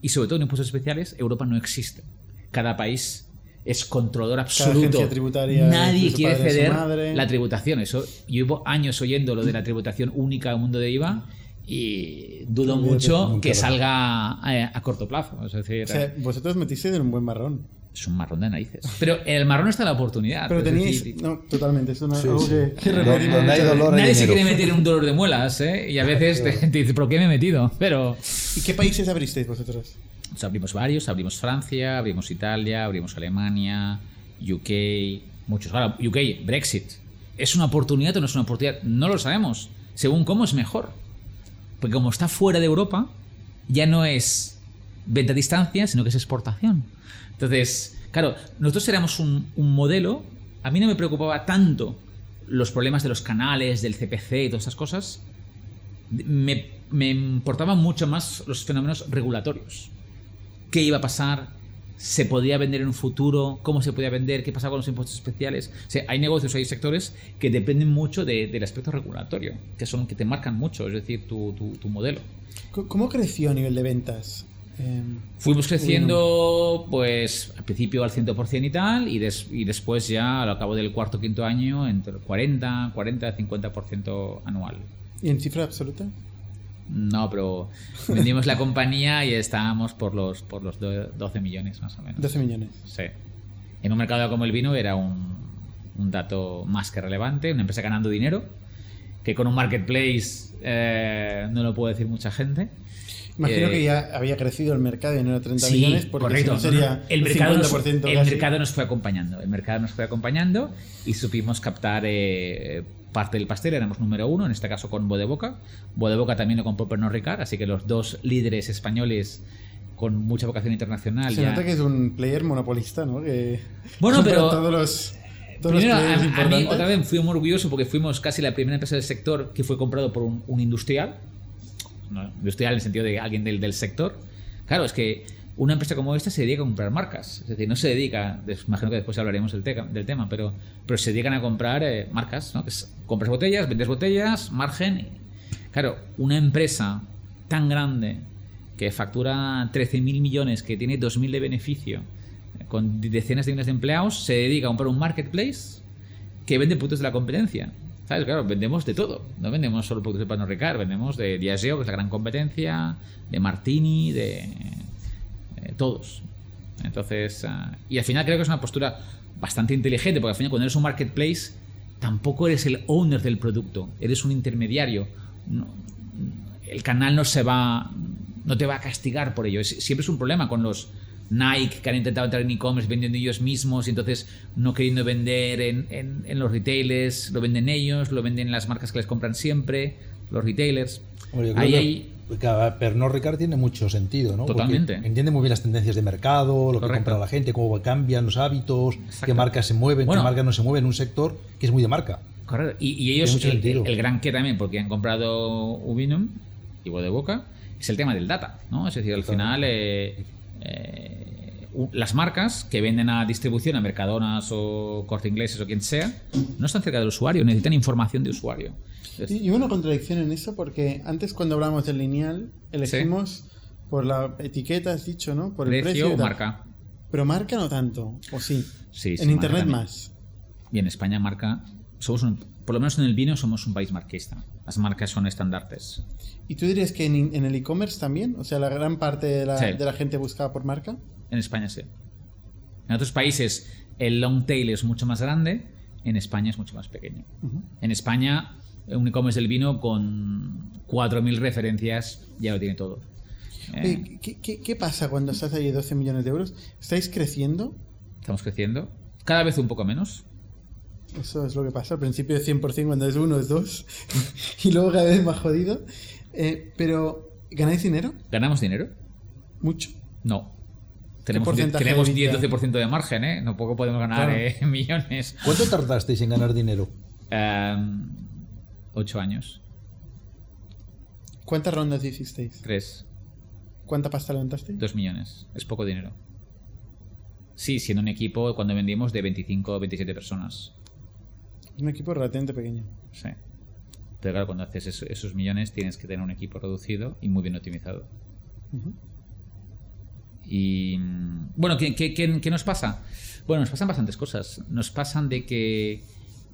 y sobre todo en impuestos especiales, Europa no existe. Cada país es controlador absoluto. agencia tributaria Nadie es quiere ceder la tributación. Eso, yo llevo años oyendo lo de la tributación única al mundo de IVA y dudo Nunca mucho que salga eh, a, corto plazo. Es decir, O sea, vosotros metisteis en un buen marrón. es un marrón de narices. Pero en el marrón está la oportunidad. Pero Es teníais. decir, No, totalmente. Es una, Sí, algo sí. que, Donde- donde hay dolor. Nadie se dinero. quiere meter en un dolor de muelas, ¿eh? Y a veces te, te dice, ¿pero qué me he metido? Pero ¿Y qué países abristeis vosotros? Abrimos varios, abrimos Francia, abrimos Italia, abrimos Alemania, UK, muchos. Ahora, UK, Brexit. ¿Es una oportunidad o no es una oportunidad? No lo sabemos. Según cómo es mejor. Porque como está fuera de Europa, ya no es venta a distancia, sino que es exportación. Entonces, claro, nosotros éramos un, un modelo. A mí no me preocupaba tanto los problemas de los canales, del CPC y todas esas cosas. Me, me importaban mucho más los fenómenos regulatorios. ¿Qué iba a pasar? ¿Se podía vender en un futuro? ¿Cómo se podía vender? ¿Qué pasaba con los impuestos especiales? O sea, hay negocios, hay sectores que dependen mucho de- del aspecto regulatorio, que son que te marcan mucho, es decir, tu, tu- tu modelo. ¿Cómo creció a nivel de ventas? Eh, Fuimos creciendo, pues, al principio al 100% y tal, y, des- y después ya al cabo del cuarto quinto año entre el 40, 40, 50% anual. ¿Y en cifra absoluta? No, pero vendimos la compañía y estábamos por los, por los do- 12 millones más o menos. 12 millones. Sí. En un mercado como el vino era un, un dato más que relevante, una empresa ganando dinero, que con un marketplace eh, no lo puede decir mucha gente. Imagino Eh, que ya había crecido el mercado y no era 30 Sí, millones, porque correcto. no sería el, mercado nos, 50% el casi. mercado nos fue acompañando. El mercado nos fue acompañando y supimos captar eh, parte del pastel. Éramos número uno, en este caso con Bodeboca. Bodeboca también lo compró Pernod Ricard, así que los dos líderes españoles con mucha vocación internacional Se ya... nota que es un player monopolista, ¿no? Que Bueno, pero- todos los... Todos los primero, a, players a mí otra vez fui muy orgulloso porque fuimos casi la primera empresa del sector que fue comprado por un, un industrial. No, industrial en el sentido de alguien del, del sector. Claro, es que una empresa como esta se dedica a comprar marcas. Es decir, no se dedica, imagino que después hablaremos del, teca- del tema, pero, pero se dedican a comprar eh, marcas. ¿no? Compras botellas, vendes botellas, margen. claro, una empresa tan grande que factura 13.000 millones, que tiene 2.000 de beneficio, eh, con decenas de miles de empleados, se dedica a comprar un marketplace que vende productos de la competencia. ¿Sabes? Claro, vendemos de todo. No vendemos solo productos de Pernod Ricard, vendemos de Diageo, que es la gran competencia, de Martini, de eh, todos. Entonces, ah, y al final creo que es una postura bastante inteligente, porque al final cuando eres un marketplace, tampoco eres el owner del producto, eres un intermediario. No- el canal no se va, no te va a castigar por ello. Es- siempre es un problema con los Nike que han intentado entrar en e-commerce vendiendo ellos mismos y entonces no queriendo vender en, en- en los retailers, lo venden ellos, lo venden en las marcas que les compran siempre, los retailers. Ahí que- Pernod Ricard tiene mucho sentido, ¿no? Porque Totalmente. entiende muy bien las tendencias de mercado, lo que Correcto. compra la gente, cómo cambian los hábitos, Exacto. qué marcas se mueven, Bueno. qué marcas no se mueven en un sector que es muy de marca. Correcto. Y, y ellos, el, el gran que también, porque han comprado Ubinum, igual de boca, es el tema del data, ¿no? Es decir, al final, eh, eh, las marcas que venden a distribución, a Mercadonas o Corte Ingleses o quien sea, no están cerca del usuario, necesitan información de usuario. Y, y una contradicción en eso, porque antes cuando hablamos del lineal, elegimos por la etiqueta, has dicho, ¿no? Por el precio o marca. Pero marca no tanto, ¿o sí? Sí, sí, en internet también. más. Y en España marca, somos un- por lo menos en el vino somos un país marquista. Las marcas son estandartes. ¿Y tú dirías que en, en el e-commerce también? O sea, la gran parte de la, Sí. de la gente buscaba por marca. En España sí. En otros países el long tail es mucho más grande, en España es mucho más pequeño. En España un e-commerce del vino con 4.000 referencias ya lo tiene todo. Eh, ¿qué, qué, qué pasa cuando estás ahí 12 millones de euros? ¿Estáis creciendo? estamos creciendo. Cada vez un poco menos. Eso es lo que pasa. Al principio es 100% cuando es uno, es dos. y luego cada vez más jodido. Eh, pero, ¿ganáis dinero? ¿Ganamos dinero? Mucho. No. Tenemos, porcentaje tenemos de EBITDA? 10-12% de margen, ¿eh? No poco podemos ganar Claro. eh, millones. ¿Cuánto tardasteis en ganar dinero? Em, ocho años. ¿Cuántas rondas hicisteis? Tres. ¿Cuánta pasta levantasteis? Dos millones. Es poco dinero. Sí, siendo un equipo cuando vendimos de 25 o 27 personas. Un equipo relativamente pequeño. Sí. Pero claro, cuando haces eso- esos millones tienes que tener un equipo reducido y muy bien optimizado. Y bueno, ¿qué, qué- qué- qué nos pasa? Bueno, nos pasan bastantes cosas. Nos pasan de que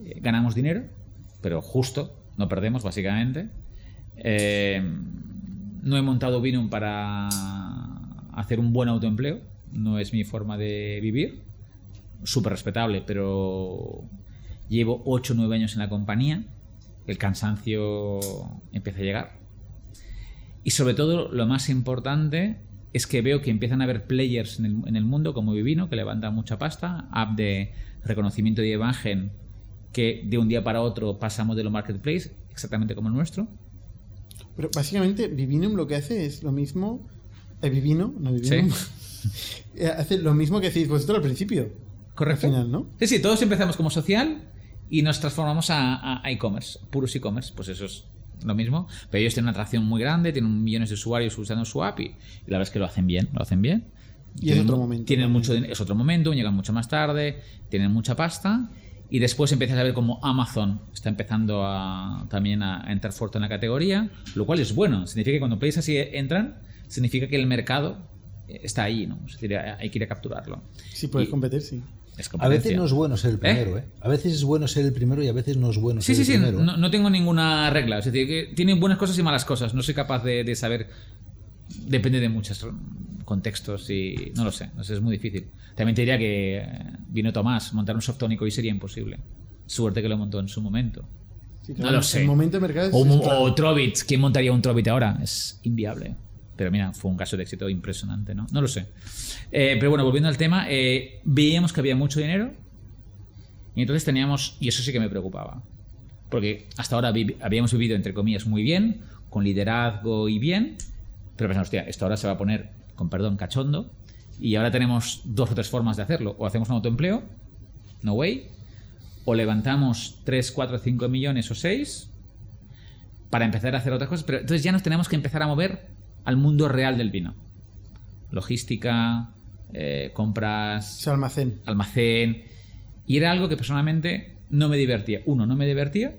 eh, ganamos dinero, pero justo, no perdemos básicamente. Eh, no he montado Vinum para hacer un buen autoempleo, no es mi forma de vivir. Súper respetable, pero llevo 8 o 9 años en la compañía, el cansancio empieza a llegar. Y sobre todo, lo más importante es que veo que empiezan a haber players en el, en el mundo como Vivino, que levantan mucha pasta, app de reconocimiento de imagen que de un día para otro pasa a modelo marketplace, exactamente como el nuestro. Pero básicamente, Vivinum lo que hace es lo mismo. Eh, Vivino, no Vivinum. Eh, hace lo mismo que hacéis vosotros al principio. Correcto. Al final, ¿no? Sí, sí, todos empezamos como social y nos transformamos a, a- e-commerce, puros e-commerce, pues eso es lo mismo. Pero ellos tienen una atracción muy grande, tienen millones de usuarios usando su app y, la verdad es que lo hacen bien, lo hacen bien. Y es Tienen- otro momento Tienen mucho, es otro momento, llegan mucho más tarde, tienen mucha pasta y después empiezas a ver como Amazon está empezando a, también a, entrar fuerte en la categoría, lo cual es bueno. Significa que cuando players así entran, significa que el mercado eh, está ahí, ¿no? Es decir, hay que ir a capturarlo. Si puedes Y- competir, sí. Es A veces no es bueno ser el primero, ¿eh? A veces es bueno ser el primero y a veces no es bueno Sí, ser sí, el sí, primero. no, no tengo ninguna regla. Es decir, que tiene buenas cosas y malas cosas. No soy capaz de, de saber. Depende de muchos contextos y no lo sé. no sé, es muy difícil. También te diría que eh, vino Tomás, montar un softonic hoy sería imposible. Suerte que lo montó en su momento. Sí, No lo sé. El momento de mercado es. O, o Trovit, ¿quién montaría un Trovit ahora? Es inviable. Pero mira, fue un caso de éxito impresionante, ¿no? No lo sé. Eh, pero bueno, volviendo al tema, eh, veíamos que había mucho dinero y entonces teníamos, y eso sí que me preocupaba, porque hasta ahora habíamos vivido, entre comillas, muy bien, con liderazgo y bien, pero pensamos, hostia, esto ahora se va a poner, con perdón, cachondo, y ahora tenemos dos o tres formas de hacerlo. O hacemos un autoempleo, no way, o levantamos 3, 4, 5 millones o 6 para empezar a hacer otras cosas, pero entonces ya nos tenemos que empezar a mover al mundo real del vino. Logística, eh, compras, almacén. almacén. Y era algo que personalmente no me divertía. Uno, no me divertía.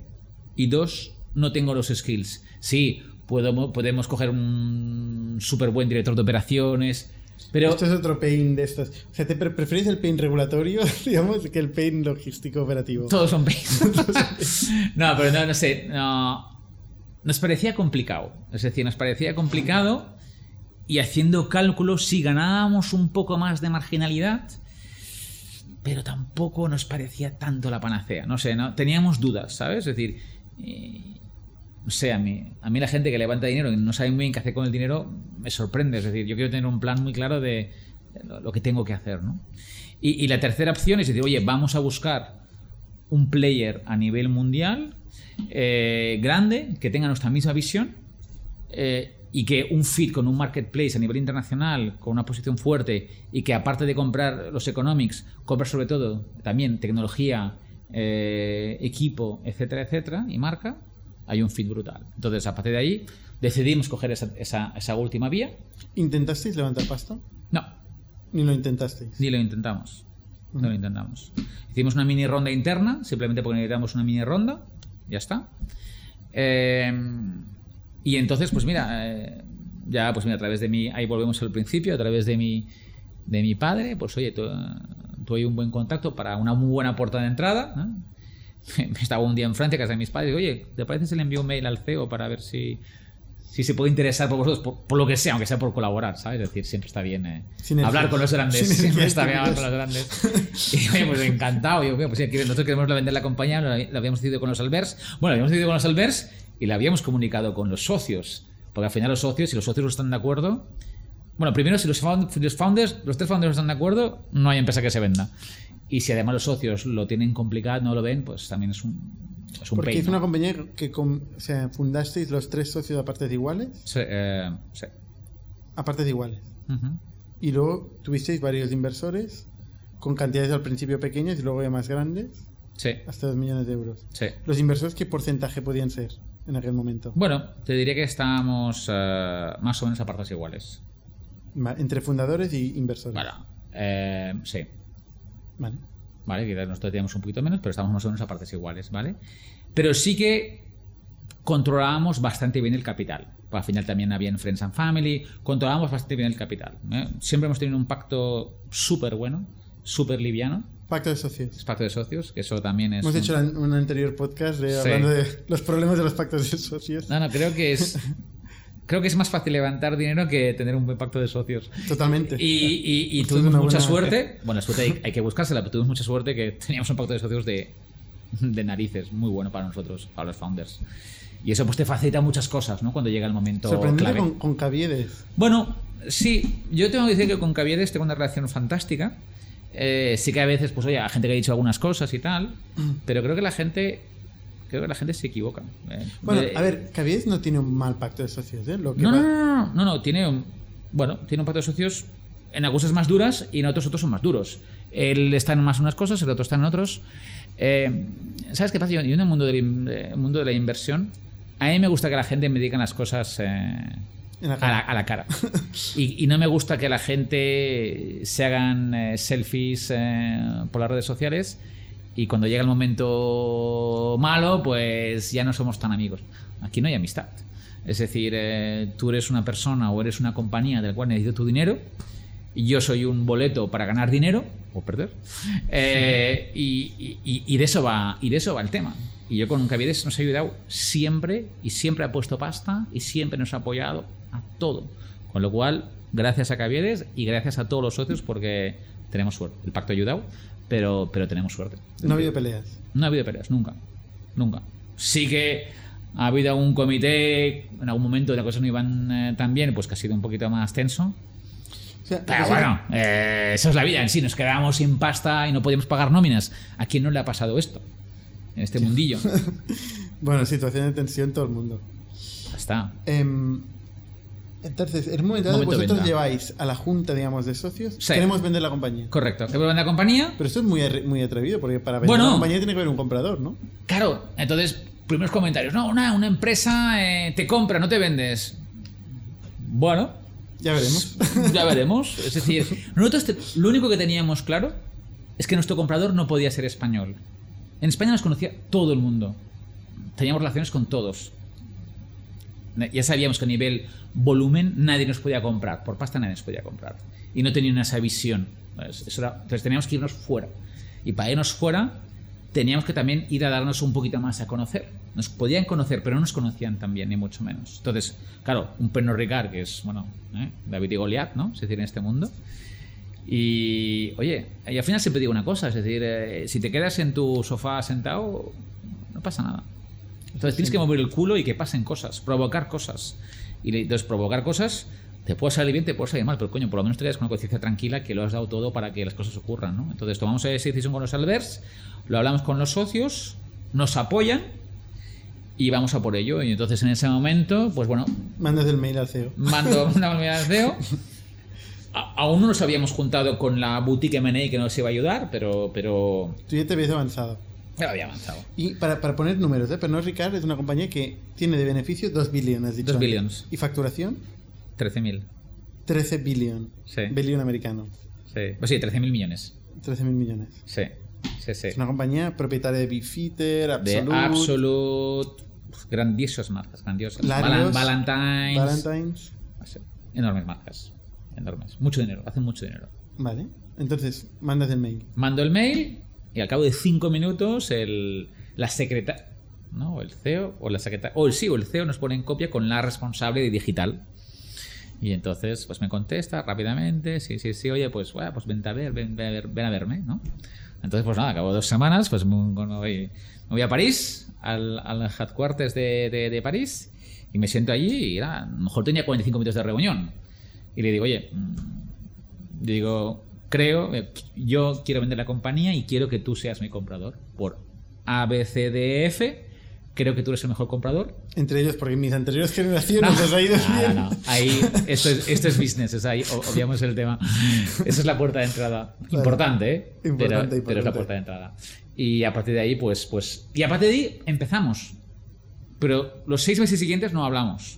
Y dos, no tengo los skills. Sí, puedo, podemos coger un súper buen director de operaciones. Pero Esto es otro pain de estos. O sea, ¿te pre- preferís el pain regulatorio, digamos, que el pain logístico operativo? todos son pains. no, pero no, no sé. No, nos parecía complicado. Es decir, nos parecía complicado. Y haciendo cálculos, sí ganábamos un poco más de marginalidad. Pero tampoco nos parecía tanto la panacea. No sé, ¿no? teníamos dudas, ¿sabes? Es decir, eh, no sé, a mí, a mí la gente que levanta dinero y no sabe muy bien qué hacer con el dinero me sorprende. Es decir, yo quiero tener un plan muy claro de lo, lo que tengo que hacer, ¿no? Y, y la tercera opción es decir, oye, vamos a buscar un player a nivel mundial eh, grande que tenga nuestra misma visión eh, y que un fit con un marketplace a nivel internacional con una posición fuerte y que aparte de comprar los economics compra sobre todo también tecnología eh, equipo etcétera etcétera y marca hay un fit brutal entonces a partir de ahí decidimos coger esa, esa- esa última vía ¿Intentasteis levantar pasta? no Ni lo intentasteis. ni lo intentamos. No lo intentamos. Hicimos una mini ronda interna, simplemente porque necesitamos una mini ronda. Ya está. Eh, y entonces, pues mira, eh, ya, pues mira, a través de mi. Ahí volvemos al principio, a través de mi, de mi padre, pues oye, tú, tú un buen contacto para una muy buena puerta de entrada. ¿no? Estaba un día en Francia, casa de mis padres, y oye, ¿te parece si le envío un mail al CEO para ver si, si se puede interesar por vosotros, por, por lo que sea, aunque sea por colaborar, ¿sabes? Es decir, siempre está bien eh, hablar con los grandes, Sinergias siempre está bien hablar con los grandes. Y oye, pues encantado. Yo, pues nosotros queremos vender la compañía, lo habíamos decidido con los Albers. Bueno, lo habíamos decidido con los Albers y lo habíamos comunicado con los socios. Porque al final los socios, si los socios no están de acuerdo. Bueno, primero, si los, found- si los founders, los tres founders no están de acuerdo, no hay empresa que se venda. Y si además los socios lo tienen complicado, no lo ven, pues también es un, es un Porque es una compañía que com- o sea, fundasteis los tres socios a partes iguales. Sí, eh, sí. A partes iguales. Y luego tuvisteis varios inversores con cantidades al principio pequeñas y luego ya más grandes, Sí, hasta 2 millones de euros. sí. ¿Los inversores qué porcentaje podían ser en aquel momento? Bueno, te diría que estábamos eh, más o menos a partes iguales. Entre fundadores y inversores. Bueno, eh, sí. Vale. ¿Vale? Quizás nosotros teníamos un poquito menos, pero estábamos más o menos a partes iguales, ¿vale? Pero sí que controlábamos bastante bien el capital. Al final también había en Friends and Family, controlábamos bastante bien el capital. ¿eh? Siempre hemos tenido un pacto súper bueno, súper liviano, Pacto de socios. pacto de socios, que eso también es... Hemos un- hecho un anterior podcast de, Sí. hablando de los problemas de los pactos de socios. No, no, creo que es... Creo que es más fácil levantar dinero que tener un buen pacto de socios. Totalmente. Y, y- y Esto es tuvimos mucha suerte. Bueno, la suerte hay, hay que buscársela, pero tuvimos mucha suerte que teníamos un pacto de socios de, de narices, muy bueno para nosotros, para los founders. Y eso pues te facilita muchas cosas, ¿no? Cuando llega el momento Sorprendente con, con Caviedes. Bueno, sí, yo tengo que decir que con Cavieres tengo una relación fantástica. Eh, sí que a veces, pues oye, hay gente que ha dicho algunas cosas y tal, pero creo que la gente, creo que la gente se equivoca. Eh, Bueno, a ver, Caviedes no tiene un mal pacto de socios, ¿eh? Lo que no, va- no, no, no, no, tiene un, bueno, tiene un pacto de socios en algunas más duras y en otros otros son más duros. Él está en más unas cosas, el otro está en otros. Eh, ¿Sabes qué pasa? Yo, yo en el mundo del in- eh, mundo de la inversión, a mí me gusta que la gente me diga las cosas eh, la a, la, a la cara. Y, y no me gusta que la gente se hagan eh, selfies por las redes sociales y cuando llega el momento malo, pues ya no somos tan amigos. Aquí no hay amistad. Es decir, eh, tú eres una persona o eres una compañía del cual necesito tu dinero y yo soy un boleto para ganar dinero o perder. Eh, y, y- y de eso va, y de eso va el tema. Y yo con Caviedes nos ha ayudado siempre y siempre ha puesto pasta y siempre nos ha apoyado a todo. Con lo cual, gracias a Caviedes y gracias a todos los socios porque tenemos suerte. El pacto ha ayudado, pero, pero tenemos suerte. No ha habido peleas. No ha habido peleas, nunca. Nunca. Sí que ha habido un comité, en algún momento las cosas no iban eh, tan bien, pues que ha sido un poquito más tenso. O sea, Pero bueno, eh, eso es la vida en sí. Nos quedábamos sin pasta y no podíamos pagar nóminas. ¿A quién no le ha pasado esto? En este mundillo. Bueno, situación de tensión todo el mundo. Ya está. Em, Entonces, en un momento dado, Momento vosotros venta. lleváis a la junta, digamos, de socios. Sí. Queremos vender la compañía. Correcto. Te vender la compañía. Pero esto es muy, muy atrevido, porque para vender Bueno. la compañía tiene que haber un comprador, ¿no? Claro, entonces, primeros comentarios. No, una, una empresa eh, te compra, no te vendes. Bueno, Ya veremos. ya veremos. Es decir, nosotros te- lo único que teníamos claro es que nuestro comprador no podía ser español. En España nos conocía todo el mundo. Teníamos relaciones con todos. Ya sabíamos que a nivel volumen nadie nos podía comprar. Por pasta nadie nos podía comprar. Y no tenían esa visión. era- entonces teníamos que irnos fuera. Y para irnos fuera teníamos que también ir a darnos un poquito más a conocer. Nos podían conocer, pero no nos conocían tan bien, ni mucho menos. Entonces, claro, un Pernod Ricard, que es, bueno, ¿eh? David y Goliat, ¿no? Es decir, en este mundo. Y, oye, y al final siempre digo una cosa, es decir, eh, si te quedas en tu sofá sentado, no pasa nada. Entonces tienes que mover el culo y que pasen cosas, provocar cosas. Y entonces provocar cosas, te puede salir bien, te puede salir mal, pero coño, por lo menos te quedas con una conciencia tranquila que lo has dado todo para que las cosas ocurran, ¿no? Entonces tomamos esa decisión con los Albers, lo hablamos con los socios, nos apoyan y vamos a por ello. Y entonces en ese momento, pues bueno, Mandas el mail al CEO. mando una unidad de CEO. A- Aún no nos habíamos juntado con la boutique M&A que nos iba a ayudar, pero, pero Tú ya te habías avanzado. Ya había avanzado. Y para, para poner números, ¿eh? Pernod Ricard es una compañía que tiene de beneficio 2 billones, has dicho. 2 antes. billions. Y facturación, 13.000. 13 billion. Sí. Billion americano. Sí. Pues sí, 13.000 millones. 13 mil millones. Sí, sí, sí. Es una compañía propietaria de Beefeater, De Absolute, Absolute. Grandiosas marcas, grandiosas. Larios, Valentine's. Valentine's. Sí, Enormes marcas. Enormes. Mucho dinero, hacen mucho dinero. Vale. Entonces, mandas el mail. Mando el mail y al cabo de cinco minutos el, la secretaria, ¿no? El CEO o la secretaria, o el sí, o el CEO nos pone en copia con la responsable de digital. Y entonces, pues me contesta rápidamente, sí, sí, sí, oye, pues, bueno, pues vente a ver, ven, ven a ver, ven a verme, ¿no? Entonces, pues nada, acabo de dos semanas, pues me voy, me voy a París, al, al headquarters de, de, de París, y me siento allí y a lo mejor tenía 45 minutos de reunión. Y le digo, oye, mm, digo, creo, eh, yo quiero vender la compañía y quiero que tú seas mi comprador. Por ABCDF, creo que tú eres el mejor comprador. Entre ellos, porque mis anteriores generaciones les ha ido no, bien. no, no. Ahí, esto es, esto es business, sea, ahí obviamos el tema. Esa es la puerta de entrada. Importante, ¿eh? Importante, pero, pero es la importante. puerta de entrada. Y a partir de ahí, pues, pues. Y a partir de ahí empezamos. Pero los seis meses siguientes no hablamos.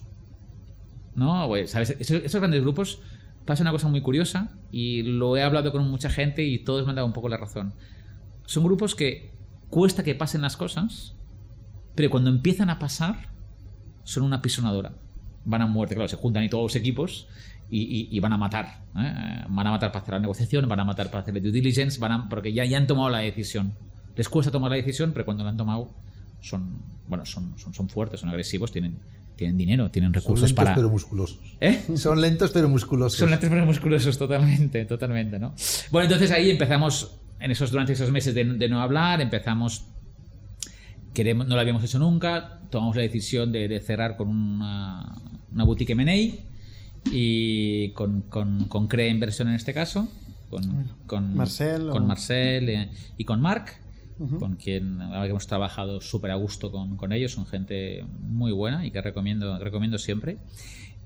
¿No? Pues, ¿sabes? Esos, esos grandes grupos pasa una cosa muy curiosa y lo he hablado con mucha gente y todos me han dado un poco la razón. Son grupos que cuesta que pasen las cosas, pero cuando empiezan a pasar, son una pisonadora. Van a muerte, claro, se juntan ahí todos los equipos y, y- y van a matar. ¿eh? Van a matar para hacer la negociación, van a matar para hacer el due diligence, van a- porque ya, ya han tomado la decisión. Les cuesta tomar la decisión, pero cuando la han tomado son, bueno, son, son fuertes, son agresivos, tienen, tienen dinero, tienen Son recursos lentos para... pero musculosos. ¿Eh? Son lentos pero musculosos. Son lentes pero musculosos, totalmente, totalmente, ¿no? Bueno, entonces ahí empezamos, en esos, durante esos meses de, de no hablar, empezamos, queremos, no lo habíamos hecho nunca, tomamos la decisión de, de cerrar con una, una boutique M&A y con, con, con Crea Inversión en este caso, con, con Marcel con o- Marcel eh, y con Marc, con quien hemos trabajado súper a gusto con, con ellos, son gente muy buena y que recomiendo, recomiendo siempre.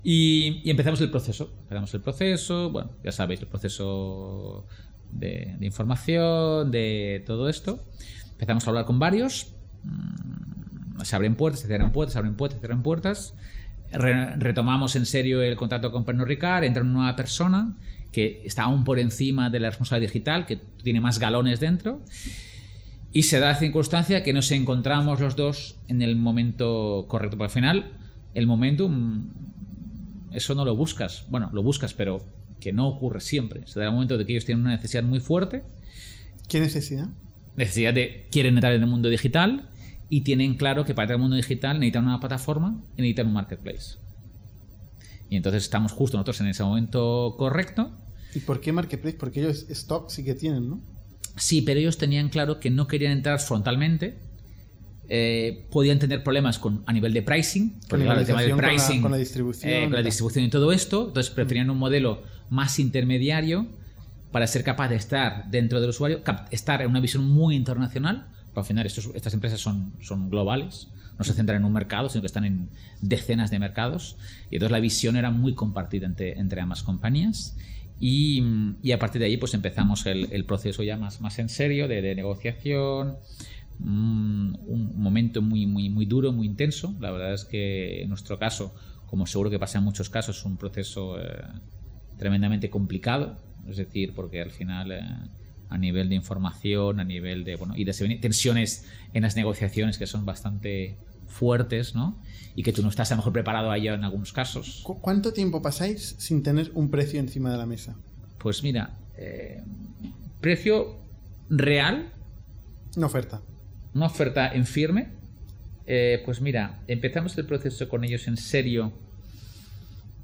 Y, y empezamos el proceso. Empezamos el proceso, bueno, ya sabéis, el proceso de, de información, de todo esto. Empezamos a hablar con varios. mm, Se abren puertas, se cierran puertas, se abren puertas, se cierran puertas. Re- retomamos en serio el contrato con Pernod Ricard, entra una nueva persona que está aún por encima de la responsabilidad digital, que tiene más galones dentro. Y se da la circunstancia que nos encontramos los dos en el momento correcto. Porque al final, el momentum, eso no lo buscas. Bueno, lo buscas, pero que no ocurre siempre. Se da el momento de que ellos tienen una necesidad muy fuerte, ¿Qué necesidad? necesidad de quieren entrar en el mundo digital y tienen claro que para entrar en el mundo digital necesitan una plataforma y necesitan un marketplace. Y entonces estamos justo nosotros en ese momento correcto. ¿Y por qué Marketplace? Porque ellos stock sí que tienen, ¿no? Sí, pero ellos tenían claro que no querían entrar frontalmente. Eh, podían tener problemas con, a nivel de pricing, porque claro, el tema del Con la- pricing, con la distribución eh, y con la tal. distribución y todo esto, entonces preferían un modelo más intermediario para ser capaz de estar dentro del usuario, estar en una visión muy internacional, Al final, estos- estas empresas son, son globales, no se centran en un mercado, sino que están en decenas de mercados. Y entonces la visión era muy compartida entre, entre ambas compañías. Y, y a partir de ahí, pues empezamos el, el proceso ya más, más en serio de, de negociación. Mm, un momento muy, muy, muy duro, muy intenso. La verdad es que en nuestro caso, como seguro que pasa en muchos casos, es un proceso eh, tremendamente complicado. Es decir, porque al final, eh, a nivel de información, a nivel de. Bueno, y de tensiones en las negociaciones que son bastante fuertes, ¿no? Y que tú no estás a lo mejor preparado a ello en algunos casos. ¿Cu- ¿Cuánto tiempo pasáis sin tener un precio encima de la mesa? Pues mira, eh, precio real Una oferta. una oferta en firme. Eh, pues mira, empezamos el proceso con ellos en serio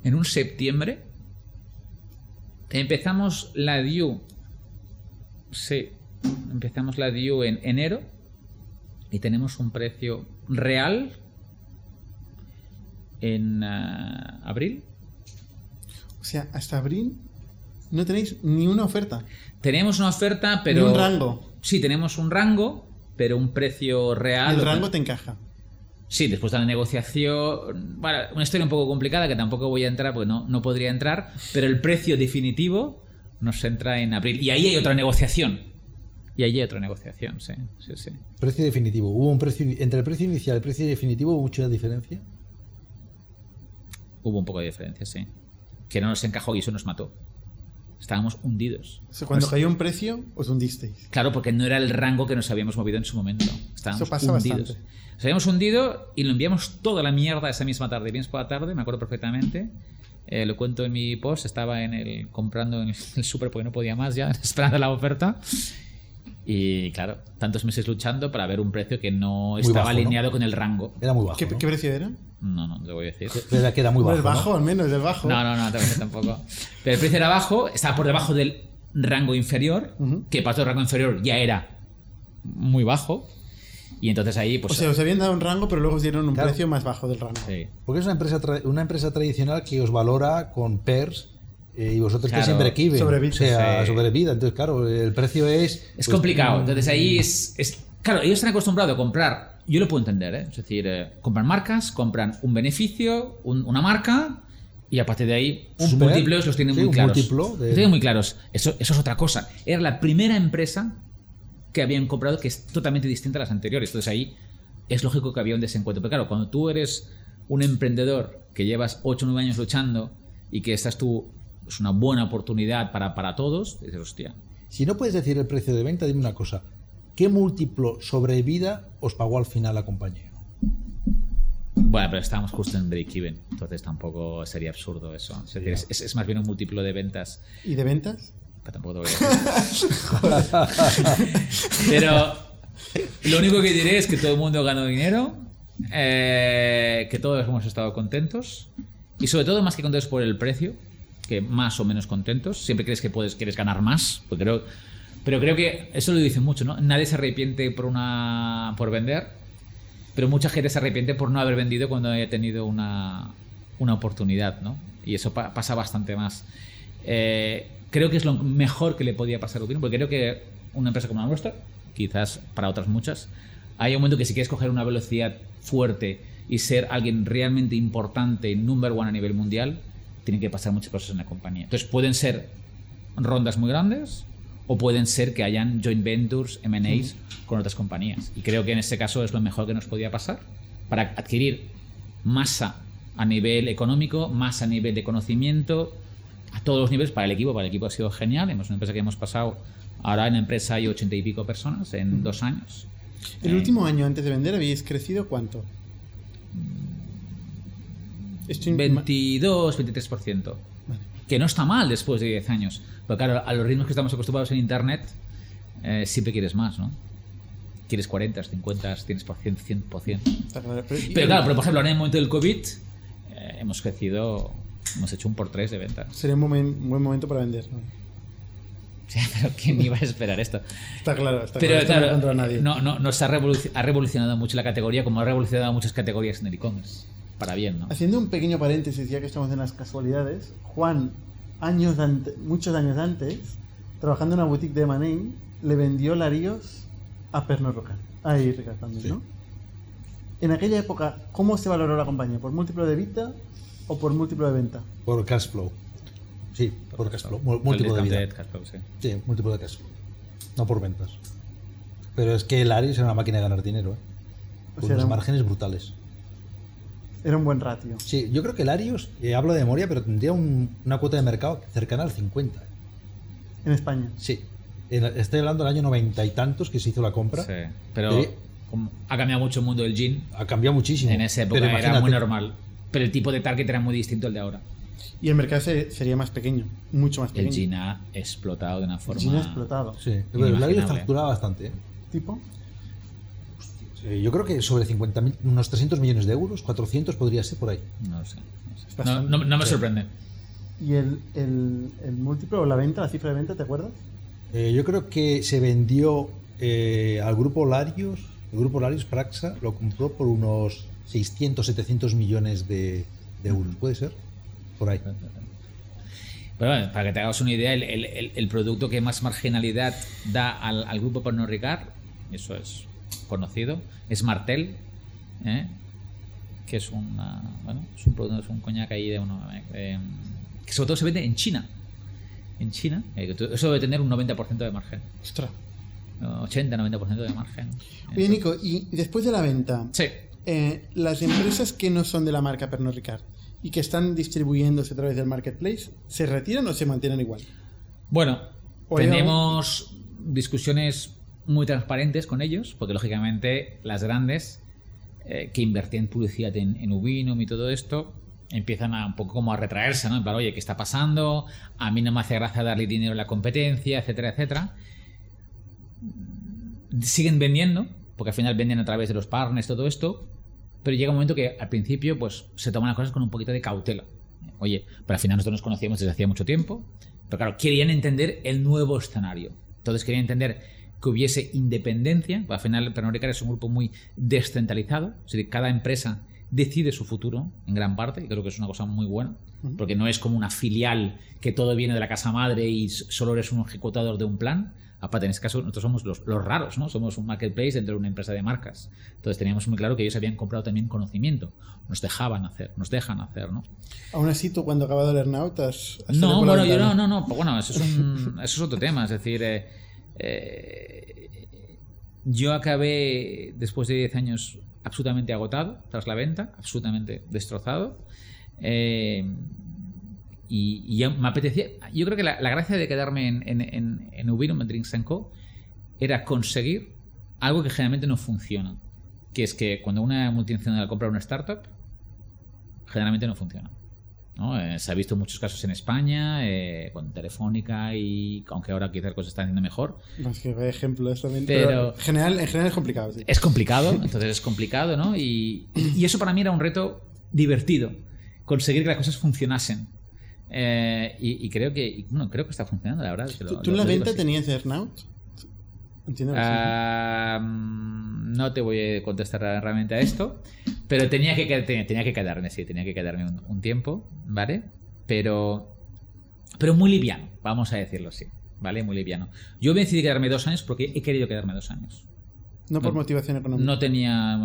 en un septiembre. Empezamos la due. Sí, empezamos la due en enero. Y tenemos un precio real en ah, abril. O sea, hasta abril no tenéis ni una oferta. Tenemos una oferta, pero. Ni un rango. Sí, tenemos un rango, pero un precio real. El rango te encaja. Sí, después de la negociación. Bueno, una historia un poco complicada que tampoco voy a entrar porque no, no podría entrar, pero el precio definitivo nos entra en abril. Y ahí hay otra negociación. Y ahí hay otra negociación, sí. sí, sí. Precio definitivo. ¿Hubo un precio entre el precio inicial y el precio definitivo hubo mucha diferencia? Hubo un poco de diferencia, sí. Que no nos encajó y eso nos mató. Estábamos hundidos. O sea, cuando Nos- cayó un precio, os hundisteis. Claro, porque no era el rango que nos habíamos movido en su momento. Estábamos Eso pasa hundidos. bastante. Nos habíamos hundido y lo enviamos toda la mierda esa misma tarde. Vienes por la tarde, me acuerdo perfectamente. Eh, lo cuento en mi post. Estaba en el comprando en el, el súper porque no podía más ya, esperando la oferta. Y claro, tantos meses luchando para ver un precio que no estaba bajo, ¿no? alineado con el rango. Era muy bajo. ¿Qué, ¿no? qué precio era? No, no, te voy a decir. Era que era muy bajo. el ¿no? bajo, al menos, el bajo. No, no, no, tampoco-. Pero el precio era bajo, estaba por debajo del rango inferior, que para todo el rango inferior ya era muy bajo. Y entonces ahí, pues. O sea, os habían dado un rango, pero luego os dieron un Claro. precio más bajo del rango. sí. Porque es una empresa, tra- una empresa tradicional que os valora con PERS eh, y vosotros Claro. estáis en break-even. Sobre O sea, Sí. sobre vida. Entonces, claro, el precio es. Es pues, complicado. mm, Entonces ahí es, es- Claro, ellos están acostumbrados a comprar. Yo lo puedo entender, ¿eh? Es decir, eh, compran marcas, compran un beneficio, un- una marca. Y a partir de ahí, Un sus múltiplos los tienen sí, muy un claros. múltiplo de- Los tienen muy claros. Eso, eso es otra cosa. Era la primera empresa que habían comprado que es totalmente distinta a las anteriores. Entonces ahí es lógico que había un desencuentro. Pero claro, cuando tú eres un emprendedor que llevas 8 o 9 años luchando y que esta es tu es una buena oportunidad para, para todos, dices, hostia, Si no puedes decir el precio de venta, dime una cosa. ¿Qué múltiplo sobre vida os pagó al final la compañía? Bueno, pero estábamos justo en break-even, entonces tampoco sería absurdo eso. Es, decir, es, es más bien un múltiplo de ventas, ¿Y de ventas? pero tampoco te voy a decir. pero lo único que diré es que todo el mundo ganó dinero, eh, que todos hemos estado contentos y sobre todo más que contentos por el precio, que más o menos contentos. Siempre crees que puedes, quieres ganar más, porque creo, pero creo que eso lo dicen mucho, ¿no? Nadie se arrepiente por una por vender, pero mucha gente se arrepiente por no haber vendido cuando haya tenido una, una oportunidad, ¿no? Y eso pa- pasa bastante más. Eh, creo que es lo mejor que le podía pasar a Upino, porque creo que una empresa como la nuestra, quizás para otras muchas, hay un momento que si quieres coger una velocidad fuerte y ser alguien realmente importante, number one a nivel mundial, tienen que pasar muchas cosas en la compañía. Entonces pueden ser rondas muy grandes o pueden ser que hayan joint ventures, M&As con otras compañías. Y creo que en este caso es lo mejor que nos podía pasar para adquirir masa a nivel económico, más a nivel de conocimiento, a todos los niveles para el equipo. Para el equipo ha sido genial. Hemos una empresa que hemos pasado, ahora en la empresa hay ochenta y pico personas en dos años. El Eh, último año antes de vender habéis crecido cuánto? Estoy- 22, 23%. Vale. Que no está mal después de 10 años. Pero claro, a los ritmos que estamos acostumbrados en Internet, eh, siempre quieres más, ¿no? Quieres 40, 50, 100%, 100%. Está claro, pero- Pero claro, pero por ejemplo, ahora en el momento del COVID, eh, hemos crecido, hemos hecho un por tres de ventas. Sería un, momen- un buen momento para vender. ¿no? Sí, pero ¿quién iba a esperar esto? Está claro, está Pero claro. esto no claro, no, no, nos ha, revoluci- ha revolucionado mucho la categoría, como ha revolucionado muchas categorías en el e-commerce. Para bien, ¿no? Haciendo un pequeño paréntesis, ya que estamos en las casualidades, Juan, años ante- muchos años antes, trabajando en una boutique de Manei, le vendió Larios a Pernod Ricard. Ahí Ricard también, Sí. ¿no? En aquella época, ¿cómo se valoró la compañía? ¿Por múltiplo de vida o por múltiplo de venta? Por cash flow. Sí, por cash flow. Múltiplo de cash flow, sí. Sí, múltiplo de cash flow. No por ventas. Pero es que el Arius era una máquina de ganar dinero, ¿eh? O Con sea, unos era un- márgenes brutales. Era un buen ratio. Sí, yo creo que el Arius, eh, hablo de memoria, pero tendría un- una cuota de mercado cercana al 50. En España. Sí. En- Estoy hablando del año noventa y tantos que se hizo la compra. Sí, Pero como ha cambiado mucho el mundo del gin. Ha cambiado muchísimo. En esa época Pero era muy normal. Pero el tipo de target era muy distinto al de ahora. Y el mercado se- sería más pequeño. Mucho más El pequeño. gin ha explotado de una El forma. gin ha explotado. Sí, pero el Arius Inimaginable. facturaba bastante. ¿eh? ¿Tipo? Yo creo que sobre 50 mil, unos 300 millones de euros, 400 podría ser por ahí. No lo sé. no sé. No, no- no me Sí. sorprende. ¿Y el, el, el múltiplo o la venta, la cifra de venta, te acuerdas? Eh, yo creo que se vendió eh, al grupo Larios, el grupo Larios Praxa lo compró por unos 600, 700 millones de, de euros, ¿puede ser? Por ahí. Pero bueno, para que te hagas una idea, el- el producto que más marginalidad da al, al grupo Pernod Ricard, eso es conocido, es Martel, ¿eh? que es, una, bueno, es un producto, es un coñac ahí de uno, eh, que sobre todo se vende en China. En China, eh, eso debe tener un 90% de margen. Ostras. 80-90% de margen. Oye, Nico, y después de la venta, Sí. eh, las empresas que no son de la marca Pernod Ricard y que están distribuyéndose a través del marketplace, ¿se retiran o se mantienen igual? Bueno, tenemos discusiones muy transparentes con ellos, porque lógicamente las grandes eh, que invertían publicidad en, en Ubinum y todo esto empiezan a un poco como a retraerse, ¿no? En plan, oye, ¿qué está pasando? A mí no me hace gracia darle dinero a la competencia, etcétera, etcétera. Siguen vendiendo, porque al final venden a través de los partners, todo esto, pero llega un momento que al principio pues se toman las cosas con un poquito de cautela. Oye, pero al final nosotros nos conocíamos desde hacía mucho tiempo, pero claro, querían entender el nuevo escenario. Entonces querían entender que hubiese independencia, al final Ricard es un grupo muy descentralizado, es decir, cada empresa decide su futuro en gran parte, y creo que es una cosa muy buena, porque no es como una filial que todo viene de la casa madre y solo eres un ejecutador de un plan. Aparte, en este caso, nosotros somos los, los raros, ¿no? Somos un marketplace dentro de una empresa de marcas. Entonces teníamos muy claro que ellos habían comprado también conocimiento. Nos dejaban hacer, nos dejan hacer, ¿no? Aún así, tú cuando acabado el earnout has... has No, bueno, yo no, no, no. pues Bueno, eso es, un- eso es otro tema. Es decir, eh, eh, yo acabé después de 10 años absolutamente agotado tras la venta, absolutamente destrozado. Eh, y, me apetecía. Yo creo que la, la gracia de quedarme en, en, en, en Ubinum, en Drinks Co., era conseguir algo que generalmente no funciona. Que es que cuando una multinacional compra una startup, generalmente no funciona. ¿No? Eh, se ha visto muchos casos en España, eh, con Telefónica, y aunque ahora quizás cosas están yendo mejor. Es que vaya ejemplo eso también. Pero- Pero, en, general, en general es complicado, sí. Es complicado, entonces es complicado, ¿no? Y, y eso para mí era un reto divertido, conseguir que las cosas funcionasen. Eh, y, y creo que, bueno, creo que está funcionando, la verdad. es que lo- ¿Tú, en la venta así. tenías earnout? Entiendo que sí, ¿no? Ah, mm, no te voy a contestar realmente a esto, pero tenía que, tenía, tenía que quedarme, sí, tenía que quedarme un, un tiempo, ¿vale? Pero, pero muy liviano, vamos a decirlo así, ¿vale? Muy liviano. Yo me decidí quedarme dos años porque he querido quedarme dos años. No por no- he económica. No tenía...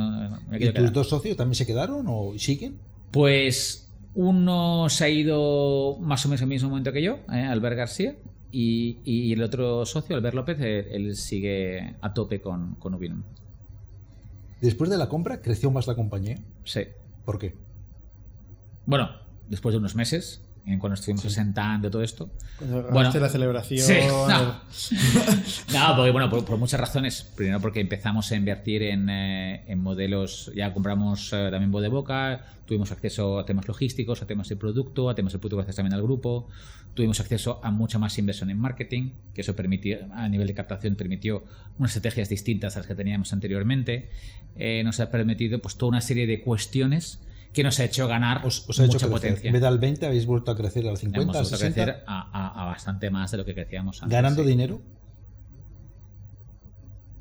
me he ¿Y tus quedar. dos socios también se quedaron o siguen? Pues uno se ha ido más o menos al mismo momento que yo, ¿eh? Albert García, y, y el otro socio, Albert López, él, él sigue a tope con, con Ubinum. Después de la compra, creció más la compañía. Sí. ¿Por qué? Bueno, después de unos meses, cuando estuvimos presentando todo esto. Cuando Bueno, la celebración. Sí, no. No, porque bueno, por, por muchas razones. Primero porque empezamos a invertir en, eh, en modelos, ya compramos eh, también voz de boca, tuvimos acceso a temas logísticos, a temas de producto, a temas de producto gracias también al grupo, tuvimos acceso a mucha más inversión en marketing, que eso permitió, a nivel de captación, permitió unas estrategias distintas a las que teníamos anteriormente. Eh, nos ha permitido pues toda una serie de cuestiones que nos ha hecho ganar Os, os ha hecho mucha potencia. En vez de al 20, habéis vuelto a crecer al 50, Hemos vuelto a 60. crecer a, a- a bastante más de lo que crecíamos antes. ganando sí. dinero.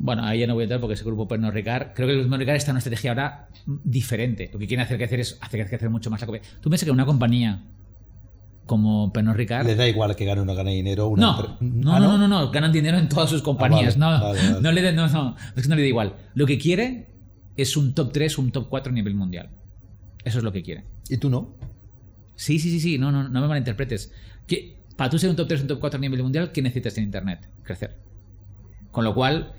Bueno, ahí ya no voy a entrar porque ese grupo Pernod Ricard, creo que el Pernod Ricard está en una estrategia ahora diferente. Lo que quieren hacer crecer es hacer crecer mucho más la compañía. Tú piensas que una compañía como Pernod Ricard. Le da igual que gane o no gane dinero. Una No, empre- no, Ah, no, no, no, ganan dinero en todas sus compañías. vale, no, vale, vale. no le da, no, no, es que no le da igual. Lo que quiere es un top 3, un top 4 a nivel mundial. Eso es lo que quiere. ¿Y tú no? Sí, sí, sí, sí, no, no, no me malinterpretes. Que para tú ser un top 3, un top 4 a nivel mundial, ¿qué necesitas en Internet? Crecer. Con lo cual,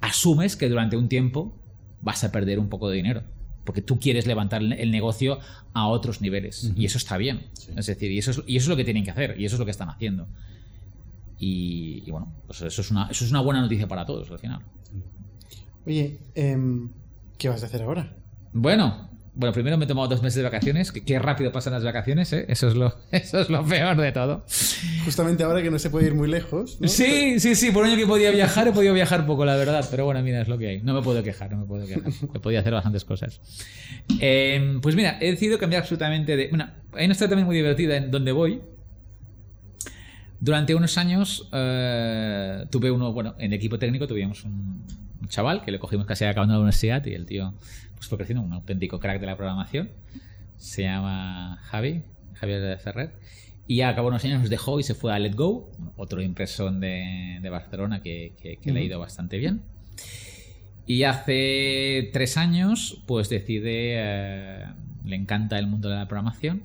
asumes que durante un tiempo vas a perder un poco de dinero. Porque tú quieres levantar el negocio a otros niveles. Y eso está bien. Es decir, y eso es, y eso es lo que tienen que hacer. Y eso es lo que están haciendo. Y, y bueno, pues eso es, una, eso es una buena noticia para todos al final. Oye, em, ¿qué vas a hacer ahora? Bueno, bueno, primero me he tomado dos meses de vacaciones. que Qué rápido pasan las vacaciones, ¿eh? Eso es lo, eso es lo peor de todo. Justamente ahora que no se puede ir muy lejos. ¿no? Sí, sí, sí, por un año que podía viajar, he podido viajar poco, la verdad. Pero bueno, mira, es lo que hay. No me puedo quejar, no me puedo quejar. He podido hacer bastantes cosas. Eh, pues mira, he decidido cambiar absolutamente de. Bueno, hay una historia también muy divertida en donde voy. Durante unos años eh, tuve uno, bueno, en el equipo técnico tuvimos un, un chaval que le cogimos casi acabando la universidad y el tío fue creciendo, un auténtico crack de la programación. Se llama Javi, Javier Ferrer. Y al cabo de unos años nos dejó y se fue a Let Go, otro impresón de, de Barcelona que, que- que le ha ido bastante bien. Y hace tres años, pues decide, eh, le encanta el mundo de la programación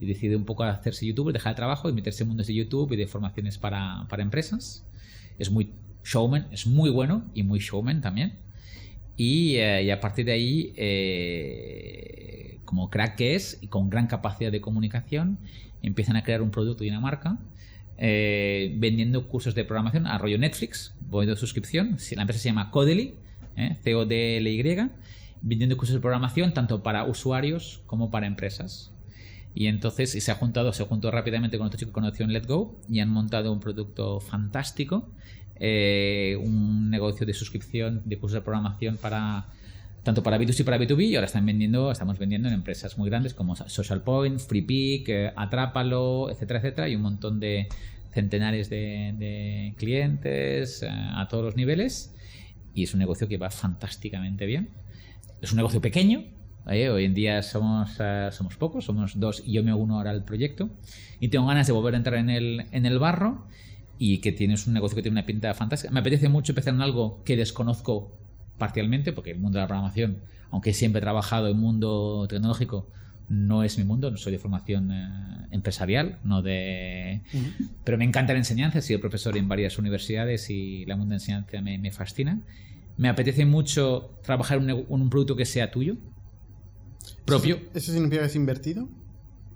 y decide un poco hacerse youtuber, dejar el trabajo y meterse en mundos de YouTube y de formaciones para, para empresas. Es muy showman, es muy bueno y muy showman también. Y, eh, y a partir de ahí, eh, como crack que es y con gran capacidad de comunicación, empiezan a crear un producto y una marca. eh, vendiendo cursos de programación a rollo Netflix, voy de suscripción. La empresa se llama Codely. C-O-D-L-Y, vendiendo cursos de programación tanto para usuarios como para empresas. Y entonces y se ha juntado, se juntó rápidamente con otro chico que conoció en Go y han montado un producto fantástico, eh, un negocio de suscripción de cursos de programación para tanto para B2C y para B2B y ahora están vendiendo, estamos vendiendo en empresas muy grandes como Social Point, FreePick, eh, Atrápalo, etcétera, etcétera, y un montón de centenares de, clientes eh, a todos los niveles y es un negocio que va fantásticamente bien. Es un negocio pequeño, ¿eh? hoy en día somos, somos pocos, somos dos y yo me uno ahora al proyecto y tengo ganas de volver a entrar en el, en el barro y que tienes un negocio que tiene una pinta fantástica. Me apetece mucho empezar en algo que desconozco parcialmente, porque el mundo de la programación, aunque siempre he trabajado en mundo tecnológico, no es mi mundo, no soy de formación eh, empresarial, no de... Pero me encanta la enseñanza, he sido profesor en varias universidades y la mundo de enseñanza me, me fascina. Me apetece mucho trabajar en un, un producto que sea tuyo, propio. ¿Eso significa que es invertido?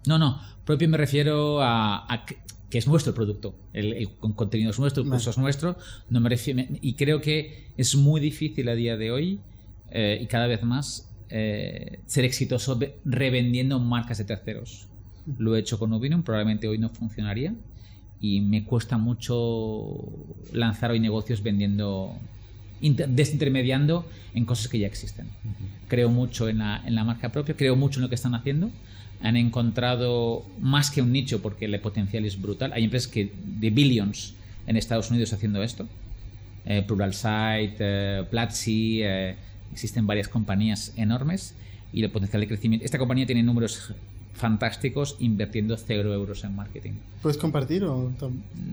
No, no, propio me refiero a, a que, es nuestro producto. El, el con- contenido es nuestro, el curso es nuestro. No me refiero, me- y creo que es muy difícil a día de hoy eh, y cada vez más eh, ser exitoso ve- revendiendo marcas de terceros. Lo he hecho con Ubinum, probablemente hoy no funcionaría y me cuesta mucho lanzar hoy negocios vendiendo, inter- desintermediando en cosas que ya existen. Creo mucho en la, en la marca propia, creo mucho en lo que están haciendo. Han encontrado más que un nicho porque el potencial es brutal. Hay empresas que de billions en Estados Unidos haciendo esto. Eh, Pluralsight, eh, Platzi, eh, existen varias compañías enormes y el potencial de crecimiento. Esta compañía tiene números fantásticos invirtiendo cero euros en marketing. ¿Puedes compartir o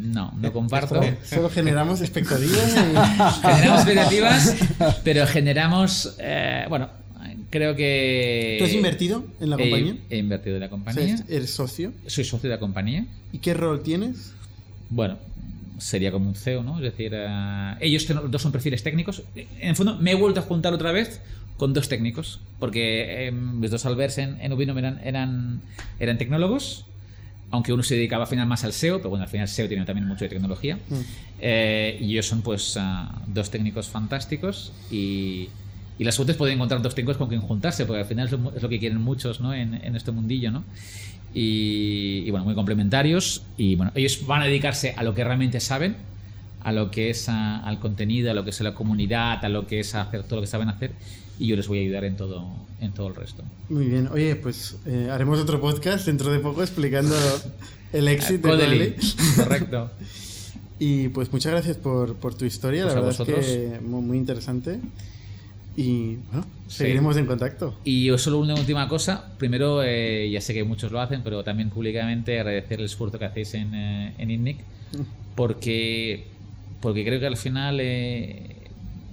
No, no comparto. Solo generamos expectativas y... generamos expectativas, pero generamos, eh, bueno, creo que... ¿Tú has invertido en la He- compañía? He, invertido en la O compañía. sea, ¿Eres socio? Soy socio de la compañía. ¿Y qué rol tienes? Bueno, sería como un CEO, ¿no? Es decir, eh, ellos dos son perfiles técnicos. En el fondo, me he vuelto a juntar otra vez con dos técnicos, porque eh, mis dos Alberts en, en Ubinum eran, eran, eran tecnólogos, aunque uno se dedicaba al final más al SEO, pero bueno, al final SEO tiene también mucho de tecnología. Eh, y ellos son pues ah, dos técnicos fantásticos y, y la suerte es poder encontrar dos técnicos con quien juntarse, porque al final es lo, es lo que quieren muchos ¿no? en, en este mundillo, ¿no? Y, y, bueno, muy complementarios y bueno, ellos van a dedicarse a lo que realmente saben, a lo que es a- al contenido, a lo que es a la comunidad, a lo que es a hacer todo lo que saben hacer y yo les voy a ayudar en todo, en todo el resto. Muy bien. Oye, pues eh, haremos otro podcast dentro de poco explicando el éxito de Codely, correcto. Y pues muchas gracias por, por tu historia, Pues la verdad es que muy interesante. Y bueno, seguiremos en contacto. Y yo solo una última cosa. Primero, eh, ya sé que muchos lo hacen, pero también públicamente agradecer el esfuerzo que hacéis en, eh, en INNIC, porque, porque creo que al final eh,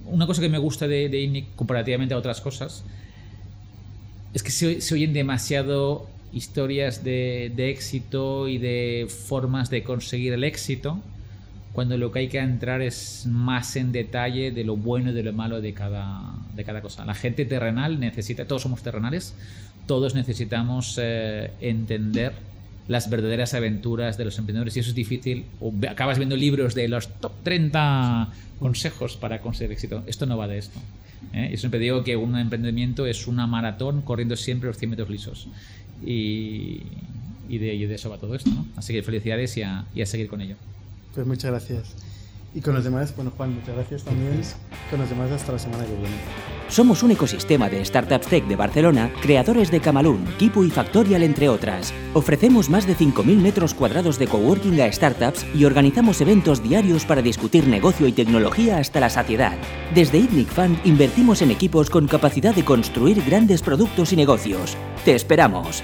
una cosa que me gusta de, de INNIC comparativamente a otras cosas es que se, se oyen demasiado historias de, de éxito y de formas de conseguir el éxito cuando lo que hay que entrar es más en detalle de lo bueno y de lo malo de cada, de cada cosa. La gente terrenal necesita, todos somos terrenales, todos necesitamos eh, entender las verdaderas aventuras de los emprendedores y eso es difícil. O acabas viendo libros de los top 30 consejos para conseguir éxito. Esto no va de esto. ¿eh? Yo siempre digo que un emprendimiento es una maratón corriendo siempre los 100 metros lisos. Y, y, de, y de eso va todo esto. ¿no? Así que felicidades y a, y a seguir con ello. Pues muchas gracias. Y con los demás, bueno, Juan, muchas gracias también. Con los demás, hasta la semana que viene. Somos un ecosistema de startups tech de Barcelona, creadores de Camalún, Kipu y Factorial, entre otras. Ofrecemos más de 5.000 metros cuadrados de coworking a startups y organizamos eventos diarios para discutir negocio y tecnología hasta la saciedad. Desde ITNIC Fund invertimos en equipos con capacidad de construir grandes productos y negocios. ¡Te esperamos!